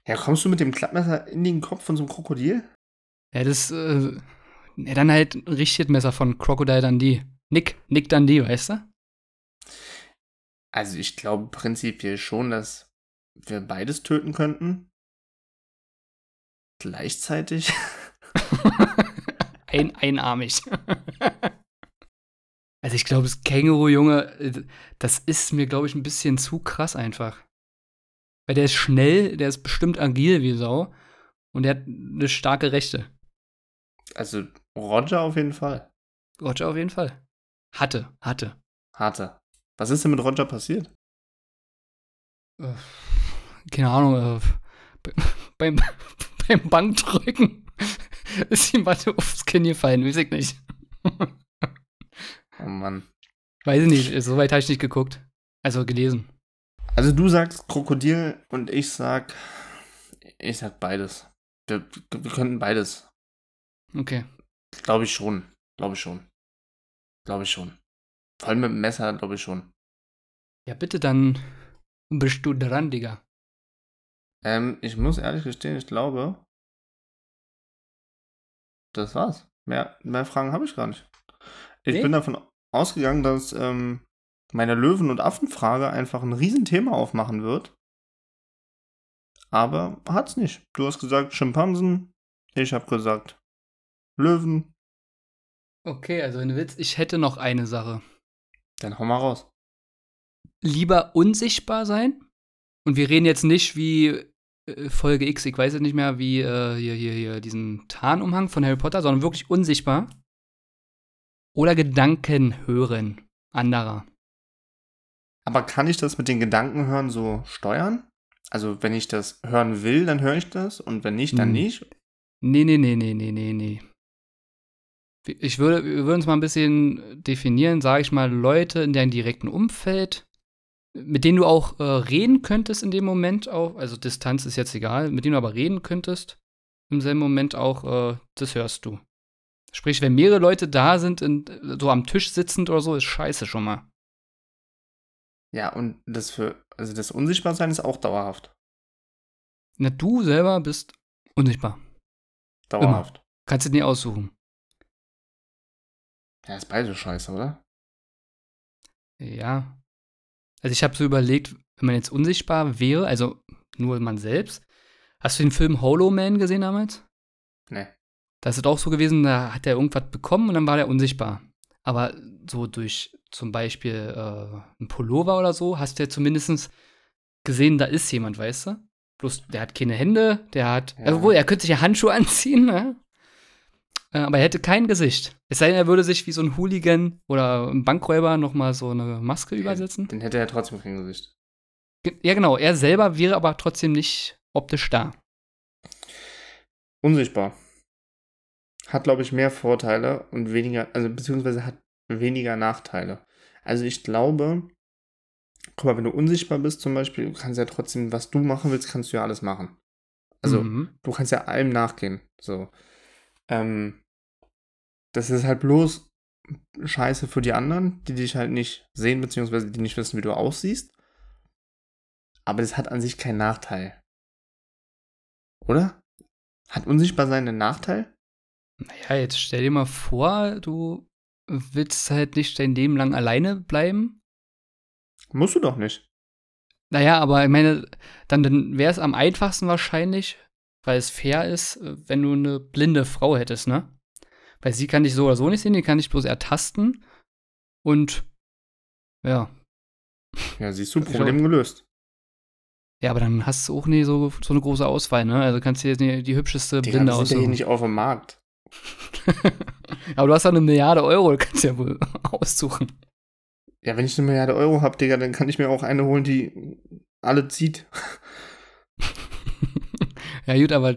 Speaker 2: Ja, kommst du mit dem Klappmesser in den Kopf von so einem Krokodil?
Speaker 1: Ja, das, äh, ja, dann halt ein richtiges Messer von Crocodile Dundee. Nick, Nick Dundee, weißt du?
Speaker 2: Also, ich glaube prinzipiell schon, dass wir beides töten könnten. Gleichzeitig.
Speaker 1: Ein, einarmig. also ich glaube, das Känguru, Junge, äh, das ist mir, glaube ich, ein bisschen zu krass einfach. Weil der ist schnell, der ist bestimmt agil wie Sau und der hat eine starke Rechte.
Speaker 2: Also, Roger auf jeden Fall.
Speaker 1: Roger auf jeden Fall. Hatte, hatte.
Speaker 2: Harte. Was ist denn mit Roger passiert?
Speaker 1: Äh, keine Ahnung, äh, be- beim, beim Bankdrücken ist ihm was aufs Kinn gefallen, weiß ich nicht.
Speaker 2: Oh Mann.
Speaker 1: Weiß ich nicht, soweit habe ich nicht geguckt. Also gelesen.
Speaker 2: Also, du sagst Krokodil und ich sag. Ich sag beides. Wir, wir könnten beides.
Speaker 1: Okay.
Speaker 2: Glaube ich schon. Glaube ich schon. Glaube ich schon. Vor allem mit dem Messer, glaube ich schon.
Speaker 1: Ja, bitte, dann bist du dran, Digga.
Speaker 2: Ähm, ich muss ehrlich gestehen, ich glaube. Das war's. Mehr, mehr Fragen habe ich gar nicht. Ich
Speaker 1: Nee?
Speaker 2: bin davon ausgegangen, dass ähm, meine Löwen- und Affenfrage einfach ein Riesenthema aufmachen wird. Aber hat's nicht. Du hast gesagt Schimpansen, ich habe gesagt Löwen.
Speaker 1: Okay, also wenn du willst, ich hätte noch eine Sache.
Speaker 2: Dann hau mal raus.
Speaker 1: Lieber unsichtbar sein. Und wir reden jetzt nicht wie äh, Folge X, ich weiß jetzt nicht mehr, wie äh, hier, hier, hier, diesen Tarnumhang von Harry Potter, sondern wirklich unsichtbar. Oder Gedanken hören anderer.
Speaker 2: Aber kann ich das mit den Gedanken hören so steuern? Also, wenn ich das hören will, dann höre ich das und wenn nicht, dann
Speaker 1: Hm.
Speaker 2: nicht.
Speaker 1: Nee, nee, nee, nee, nee, nee, nee. Ich würde, wir würden es mal ein bisschen definieren, sage ich mal, Leute in deinem direkten Umfeld, mit denen du auch äh, reden könntest in dem Moment auch, also Distanz ist jetzt egal, mit denen du aber reden könntest, im selben Moment auch, äh, das hörst du. Sprich, wenn mehrere Leute da sind, in, so am Tisch sitzend oder so, ist scheiße schon mal.
Speaker 2: Ja, und das für, also das Unsichtbarsein ist auch dauerhaft.
Speaker 1: Na, du selber bist unsichtbar.
Speaker 2: Dauerhaft.
Speaker 1: Immer. Kannst du nie aussuchen.
Speaker 2: Ja, ist beide scheiße, oder?
Speaker 1: Ja. Also ich habe so überlegt, wenn man jetzt unsichtbar wäre, also nur man selbst. Hast du den Film Hollow Man gesehen damals?
Speaker 2: Nee.
Speaker 1: Da ist es auch so gewesen, da hat er irgendwas bekommen und dann war der unsichtbar. Aber so durch zum Beispiel äh, einen Pullover oder so, hast du ja zumindest gesehen, da ist jemand, weißt du? Bloß, der hat keine Hände, der hat.
Speaker 2: Ja.
Speaker 1: Obwohl, er könnte sich ja Handschuhe anziehen, ne? Äh, Aber er hätte kein Gesicht. Es sei denn, er würde sich wie so ein Hooligan oder ein Bankräuber nochmal so eine Maske übersetzen.
Speaker 2: Dann hätte er trotzdem kein Gesicht.
Speaker 1: Ge- Ja, genau. Er selber wäre aber trotzdem nicht optisch da.
Speaker 2: Unsichtbar. Hat, glaube ich, mehr Vorteile und weniger, also beziehungsweise hat weniger Nachteile. Also ich glaube, guck mal, wenn du unsichtbar bist zum Beispiel, du kannst ja trotzdem, was du machen willst, kannst du ja alles machen. Also
Speaker 1: Mhm.
Speaker 2: du kannst ja allem nachgehen. So. Ähm, das ist halt bloß scheiße für die anderen, die dich halt nicht sehen, beziehungsweise die nicht wissen, wie du aussiehst. Aber das hat an sich keinen Nachteil. Oder? Hat unsichtbar sein einen Nachteil?
Speaker 1: Naja, jetzt stell dir mal vor, du willst halt nicht dein Leben lang alleine bleiben.
Speaker 2: Musst du doch nicht.
Speaker 1: Naja, aber ich meine, dann, dann wäre es am einfachsten wahrscheinlich, weil es fair ist, äh, wenn du eine blinde Frau hättest, ne? Weil sie kann dich so oder so nicht sehen, die kann dich bloß ertasten. Und ja.
Speaker 2: Ja, siehst du,
Speaker 1: Ich
Speaker 2: Problem gelöst.
Speaker 1: Ja, aber dann hast du auch nie so, so eine große Auswahl, ne? Also kannst du jetzt nicht die hübscheste Blinde
Speaker 2: wir sind ja hier
Speaker 1: aussuchen.
Speaker 2: nicht auf dem Markt.
Speaker 1: aber du hast ja eine Milliarde Euro, du kannst ja wohl aussuchen.
Speaker 2: Ja, wenn ich eine Milliarde Euro habe, Digga, dann kann ich mir auch eine holen, die alle zieht.
Speaker 1: ja, gut, aber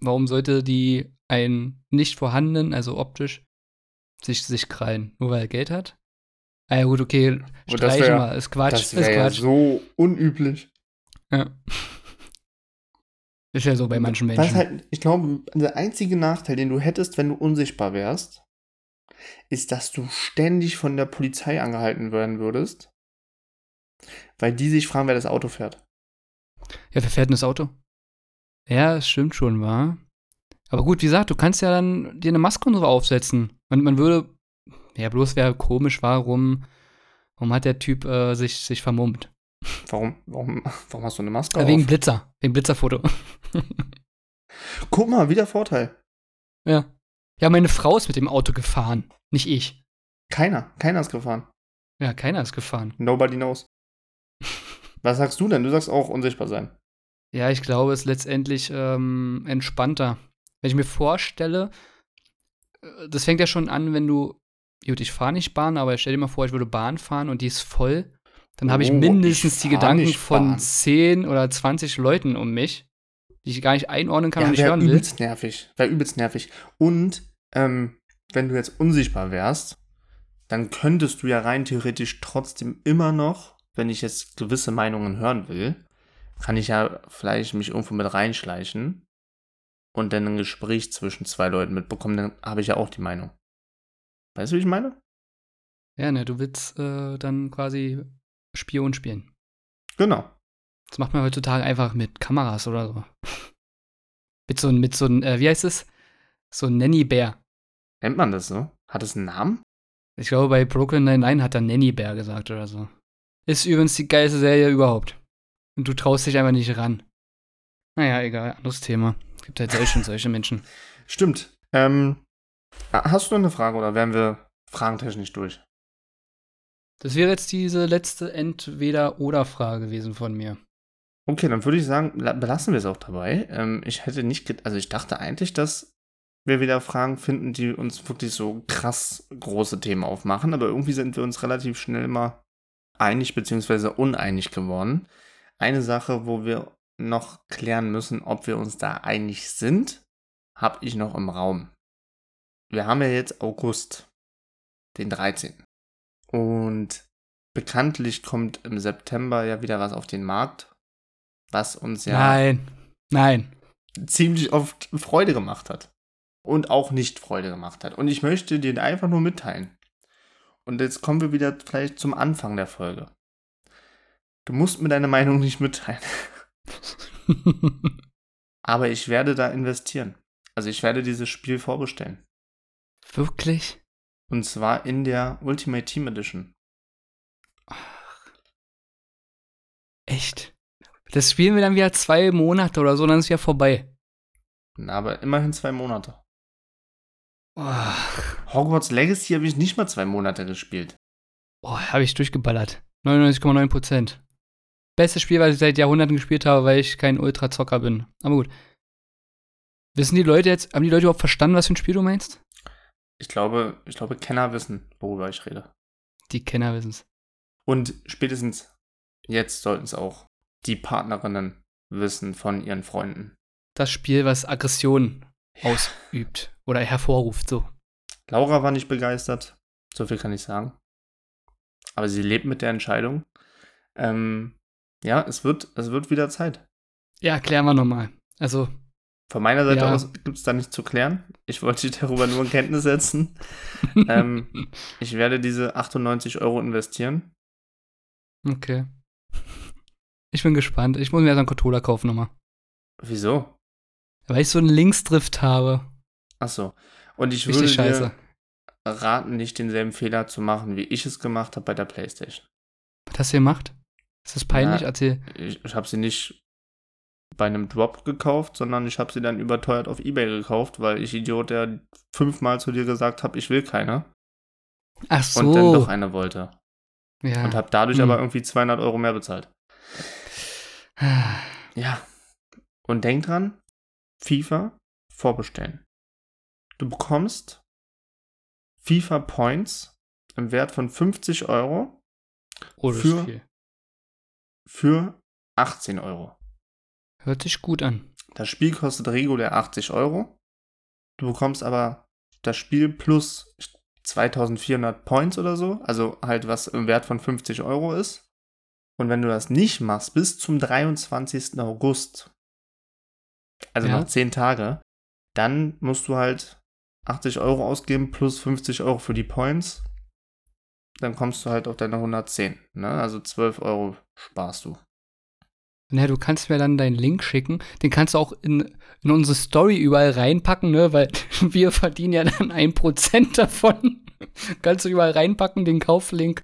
Speaker 1: warum sollte die einen nicht vorhandenen, also optisch, sich, sich krallen? Nur weil er Geld hat? Ah ja, gut, okay, streichen
Speaker 2: wär-
Speaker 1: wir. Ist Quatsch,
Speaker 2: Das
Speaker 1: ist
Speaker 2: wäre ja
Speaker 1: Quatsch.
Speaker 2: so unüblich.
Speaker 1: Ja. Ist ja so bei manchen Menschen.
Speaker 2: halt, ich glaube, der einzige Nachteil, den du hättest, wenn du unsichtbar wärst, ist, dass du ständig von der Polizei angehalten werden würdest, weil die sich fragen, wer das Auto fährt.
Speaker 1: Ja, wer fährt denn das Auto? Ja, das stimmt schon, war. Aber gut, wie gesagt, du kannst ja dann dir eine Maske und so aufsetzen. Und man würde, ja, bloß wäre komisch, warum, warum hat der Typ äh, sich, sich vermummt?
Speaker 2: Warum, warum, warum hast du eine Maske
Speaker 1: Äh,
Speaker 2: auf?
Speaker 1: wegen Blitzer, wegen Blitzerfoto.
Speaker 2: Guck mal, wieder Vorteil.
Speaker 1: ja. Ja, meine Frau ist mit dem Auto gefahren, nicht ich.
Speaker 2: Keiner, keiner ist gefahren.
Speaker 1: Ja, keiner ist gefahren.
Speaker 2: Nobody knows. Was sagst du denn? Du sagst auch unsichtbar sein.
Speaker 1: Ja, ich glaube, es ist letztendlich ähm, entspannter. Wenn ich mir vorstelle, äh, das fängt ja schon an, wenn du, gut, ich fahre nicht Bahn, aber stell dir mal vor, ich würde Bahn fahren und die ist voll, dann habe ich
Speaker 2: Oh,
Speaker 1: mindestens
Speaker 2: ich
Speaker 1: die Gedanken von
Speaker 2: Bahn.
Speaker 1: 10 oder 20 Leuten um mich, die ich gar nicht einordnen kann und nicht hören will.
Speaker 2: übelst nervig. Wäre übelst nervig. Und ähm, wenn du jetzt unsichtbar wärst, dann könntest du ja rein theoretisch trotzdem immer noch, wenn ich jetzt gewisse Meinungen hören will, kann ich ja vielleicht mich irgendwo mit reinschleichen und dann ein Gespräch zwischen zwei Leuten mitbekommen, dann habe ich ja auch die Meinung. Weißt du, wie ich meine?
Speaker 1: Ja, ne, du willst äh, dann quasi Spion spielen.
Speaker 2: Genau.
Speaker 1: Das macht man heutzutage einfach mit Kameras oder so. mit so einem, mit so einem, äh, wie heißt es? So ein Nanny-Bär.
Speaker 2: Nennt man das so? Hat es einen Namen?
Speaker 1: Ich glaube, bei Brooklyn Nine-Nine hat er Nanny Bear gesagt oder so. Ist übrigens die geilste Serie überhaupt. Und du traust dich einfach nicht ran. Naja, egal, anderes Thema. Es gibt halt solche und solche Menschen.
Speaker 2: Stimmt. Ähm, hast du noch eine Frage oder wären wir fragentechnisch durch?
Speaker 1: Das wäre jetzt diese letzte Entweder-Oder-Frage gewesen von mir.
Speaker 2: Okay, dann würde ich sagen, la- belassen wir es auch dabei. Ähm, ich hätte nicht, also ich dachte eigentlich, dass wir wieder Fragen finden, die uns wirklich so krass große Themen aufmachen, aber irgendwie sind wir uns relativ schnell mal einig bzw. uneinig geworden. Eine Sache, wo wir noch klären müssen, ob wir uns da einig sind, habe ich noch im Raum. Wir haben ja jetzt August, den 13. Und bekanntlich kommt im September ja wieder was auf den Markt, was uns ja
Speaker 1: Nein, nein.
Speaker 2: ziemlich oft Freude gemacht hat. Und auch nicht Freude gemacht hat. Und ich möchte dir einfach nur mitteilen. Und jetzt kommen wir wieder vielleicht zum Anfang der Folge. Du musst mir deine Meinung nicht mitteilen. Aber ich werde da investieren. Also ich werde dieses Spiel vorbestellen.
Speaker 1: Wirklich?
Speaker 2: Und zwar in der Ultimate Team Edition.
Speaker 1: Echt? Das spielen wir dann wieder zwei Monate oder so, dann ist ja vorbei.
Speaker 2: Na, aber immerhin zwei Monate.
Speaker 1: Oh,
Speaker 2: Hogwarts Legacy habe ich nicht mal zwei Monate gespielt.
Speaker 1: oh habe ich durchgeballert. 99,9 Prozent. Bestes Spiel, was ich seit Jahrhunderten gespielt habe, weil ich kein Ultra-Zocker bin. Aber gut. Wissen die Leute jetzt, haben die Leute überhaupt verstanden, was für ein Spiel du meinst?
Speaker 2: Ich glaube, ich glaube, Kenner wissen, worüber ich rede.
Speaker 1: Die Kenner wissen es.
Speaker 2: Und spätestens jetzt sollten es auch die Partnerinnen wissen von ihren Freunden.
Speaker 1: Das Spiel, was Aggression ausübt oder hervorruft, so.
Speaker 2: Laura war nicht begeistert, so viel kann ich sagen. Aber sie lebt mit der Entscheidung. Ähm, ja, es wird, es wird wieder Zeit.
Speaker 1: Ja, klären wir nochmal. Also,
Speaker 2: Von meiner Seite
Speaker 1: Ja.
Speaker 2: aus gibt es da nichts zu klären. Ich wollte dich darüber nur in Kenntnis setzen. ähm, ich werde diese 98 Euro investieren.
Speaker 1: okay. Ich bin gespannt. Ich muss mir erst einen Controller kaufen nochmal.
Speaker 2: Wieso?
Speaker 1: Weil ich so einen Linksdrift habe.
Speaker 2: Achso. Und ich würde
Speaker 1: Richtig scheiße.
Speaker 2: dir raten, nicht denselben Fehler zu machen, wie ich es gemacht habe bei der Playstation.
Speaker 1: Was hast du gemacht? Ist das peinlich?
Speaker 2: Na,
Speaker 1: Erzähl.
Speaker 2: Ich, ich habe sie nicht bei einem Drop gekauft, sondern ich habe sie dann überteuert auf Ebay gekauft, weil ich Idiot, der fünfmal zu dir gesagt habe, ich will keine
Speaker 1: Ach so.
Speaker 2: und dann doch eine wollte.
Speaker 1: ja.
Speaker 2: Und habe dadurch
Speaker 1: Hm.
Speaker 2: aber irgendwie 200 Euro mehr bezahlt. Ja. Und denk dran, FIFA vorbestellen. Du bekommst FIFA Points im Wert von 50 Euro
Speaker 1: Oh,
Speaker 2: für- für 18 Euro.
Speaker 1: Hört sich gut an.
Speaker 2: Das Spiel kostet regulär 80 Euro. Du bekommst aber das Spiel plus 2400 Points oder so, also halt was im Wert von 50 Euro ist. Und wenn du das nicht machst, bis zum 23. August, also
Speaker 1: Ja.
Speaker 2: noch 10 Tage, dann musst du halt 80 Euro ausgeben plus 50 Euro für die Points. Dann kommst du halt auf deine 110. Ne? Also 12 Euro sparst du.
Speaker 1: Na, du kannst mir dann deinen Link schicken. Den kannst du auch in, in unsere Story überall reinpacken, ne? Weil wir verdienen ja dann ein Prozent davon. kannst du überall reinpacken, den Kauflink.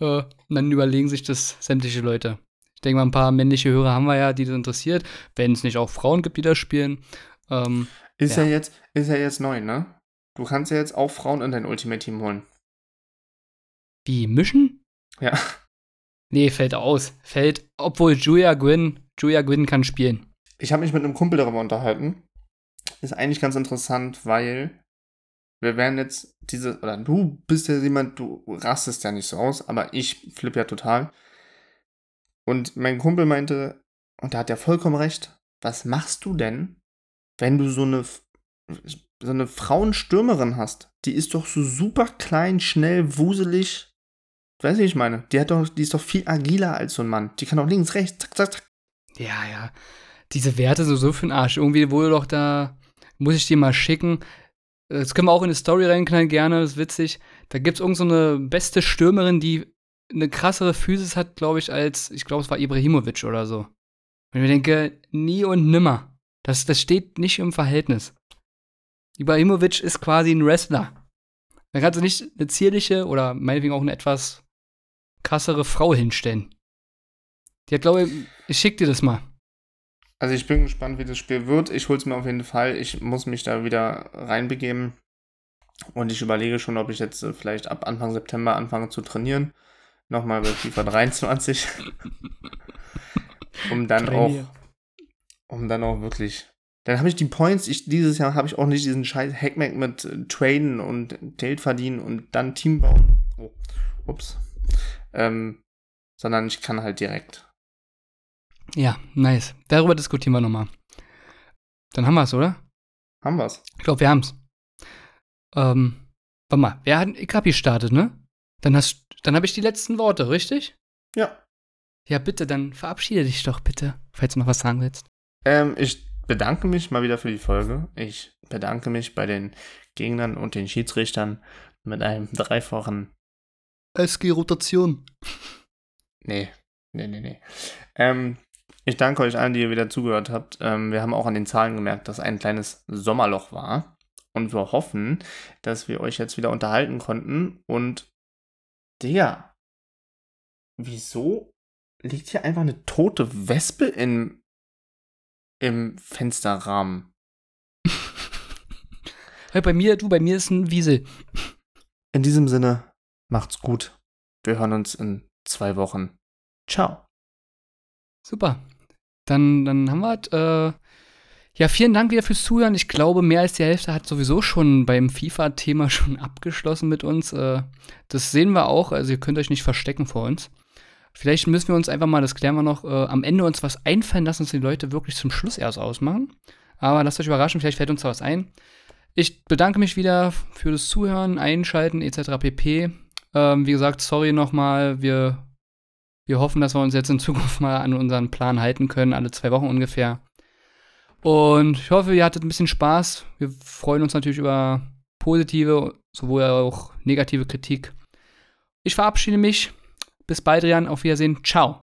Speaker 1: Äh, und dann überlegen sich das sämtliche Leute. Ich denke mal, ein paar männliche Hörer haben wir ja, die das interessiert. Wenn es nicht auch Frauen gibt, die das spielen. Ähm,
Speaker 2: Ist ja.
Speaker 1: Ja.
Speaker 2: jetzt, ist ja jetzt neu, ne? Du kannst ja jetzt auch Frauen in dein Ultimate Team holen.
Speaker 1: wie mischen?
Speaker 2: Ja.
Speaker 1: Nee, fällt aus. Fällt, obwohl Julia Gwynn, Julia Gwynn kann spielen.
Speaker 2: Ich habe mich mit einem Kumpel darüber unterhalten. Ist eigentlich ganz interessant, weil wir werden jetzt diese, oder du bist ja jemand, du rastest ja nicht so aus, aber ich flippe ja total. Und mein Kumpel meinte, und da hat er vollkommen recht, was machst du denn, wenn du so eine, so eine Frauenstürmerin hast? Die ist doch so super klein, schnell, wuselig. Weißt du, wie ich meine? Die, hat doch, die ist doch viel agiler als so ein Mann. Die kann doch links, rechts, zack, zack, zack.
Speaker 1: Ja, ja. Diese Werte sind so für den Arsch. Irgendwie wurde doch da, muss ich dir mal schicken. Das können wir auch in die Story reinknallen, gerne, das ist witzig. Da gibt es irgend so eine beste Stürmerin, die eine krassere Physis hat, glaube ich, als, ich glaube, es war Ibrahimovic oder so. Und ich mir denke, nie und nimmer. Das, das steht nicht im Verhältnis. Ibrahimovic ist quasi ein Wrestler. Da kannst du nicht eine zierliche oder meinetwegen auch eine etwas krassere Frau hinstellen. Hat, glaube ich, ich schick dir das mal.
Speaker 2: Also ich bin gespannt, wie das Spiel wird. Ich hol's mir auf jeden Fall. Ich muss mich da wieder reinbegeben. Und ich überlege schon, ob ich jetzt äh, vielleicht ab Anfang September anfange zu trainieren. Nochmal bei FIFA 23. um dann
Speaker 1: Trainier.
Speaker 2: auch, um dann auch wirklich. Dann habe ich die Points. Ich, dieses Jahr habe ich auch nicht diesen scheiß Hackmack mit äh, Traden und Geld verdienen und dann Team bauen. Oh, ups. Ähm, sondern ich kann halt direkt.
Speaker 1: Ja, nice. Darüber diskutieren wir nochmal. Dann haben wir es, oder?
Speaker 2: Haben wir's.
Speaker 1: Ich glaube, wir haben's. Ähm, warte mal, wer hat ich hab gestartet, ne? Dann hast dann habe ich die letzten Worte, richtig?
Speaker 2: Ja.
Speaker 1: Ja, bitte, dann verabschiede dich doch bitte, falls du noch was sagen willst.
Speaker 2: Ähm, ich bedanke mich mal wieder für die Folge. Ich bedanke mich bei den Gegnern und den Schiedsrichtern mit einem dreifachen.
Speaker 1: SG-Rotation.
Speaker 2: Nee, Nee, nee, nee. Ähm, ich danke euch allen, die ihr wieder zugehört habt. Ähm, wir haben auch an den Zahlen gemerkt, dass ein kleines Sommerloch war. Und wir hoffen, dass wir euch jetzt wieder unterhalten konnten. Und der, wieso liegt hier einfach eine tote Wespe in, im Fensterrahmen?
Speaker 1: hey, bei mir, du, bei mir ist ein Wiesel.
Speaker 2: In diesem Sinne, macht's gut. Wir hören uns in zwei Wochen. Ciao.
Speaker 1: Super. Dann, dann haben wir äh, ja, vielen Dank wieder fürs Zuhören. Ich glaube, mehr als die Hälfte hat sowieso schon beim FIFA-Thema schon abgeschlossen mit uns. Äh, das sehen wir auch. Also ihr könnt euch nicht verstecken vor uns. Vielleicht müssen wir uns einfach mal, das klären wir noch, äh, am Ende uns was einfallen lassen, dass die Leute wirklich zum Schluss erst ausmachen. Aber lasst euch überraschen, vielleicht fällt uns da was ein. Ich bedanke mich wieder für das Zuhören, Einschalten etc. pp. Ähm, wie gesagt, sorry nochmal. Wir, wir hoffen, dass wir uns jetzt in Zukunft mal an unseren Plan halten können, alle zwei Wochen ungefähr. Und ich hoffe, ihr hattet ein bisschen Spaß. Wir freuen uns natürlich über positive, sowohl auch negative Kritik. Ich verabschiede mich. Bis bald, Rian. Auf Wiedersehen. Ciao.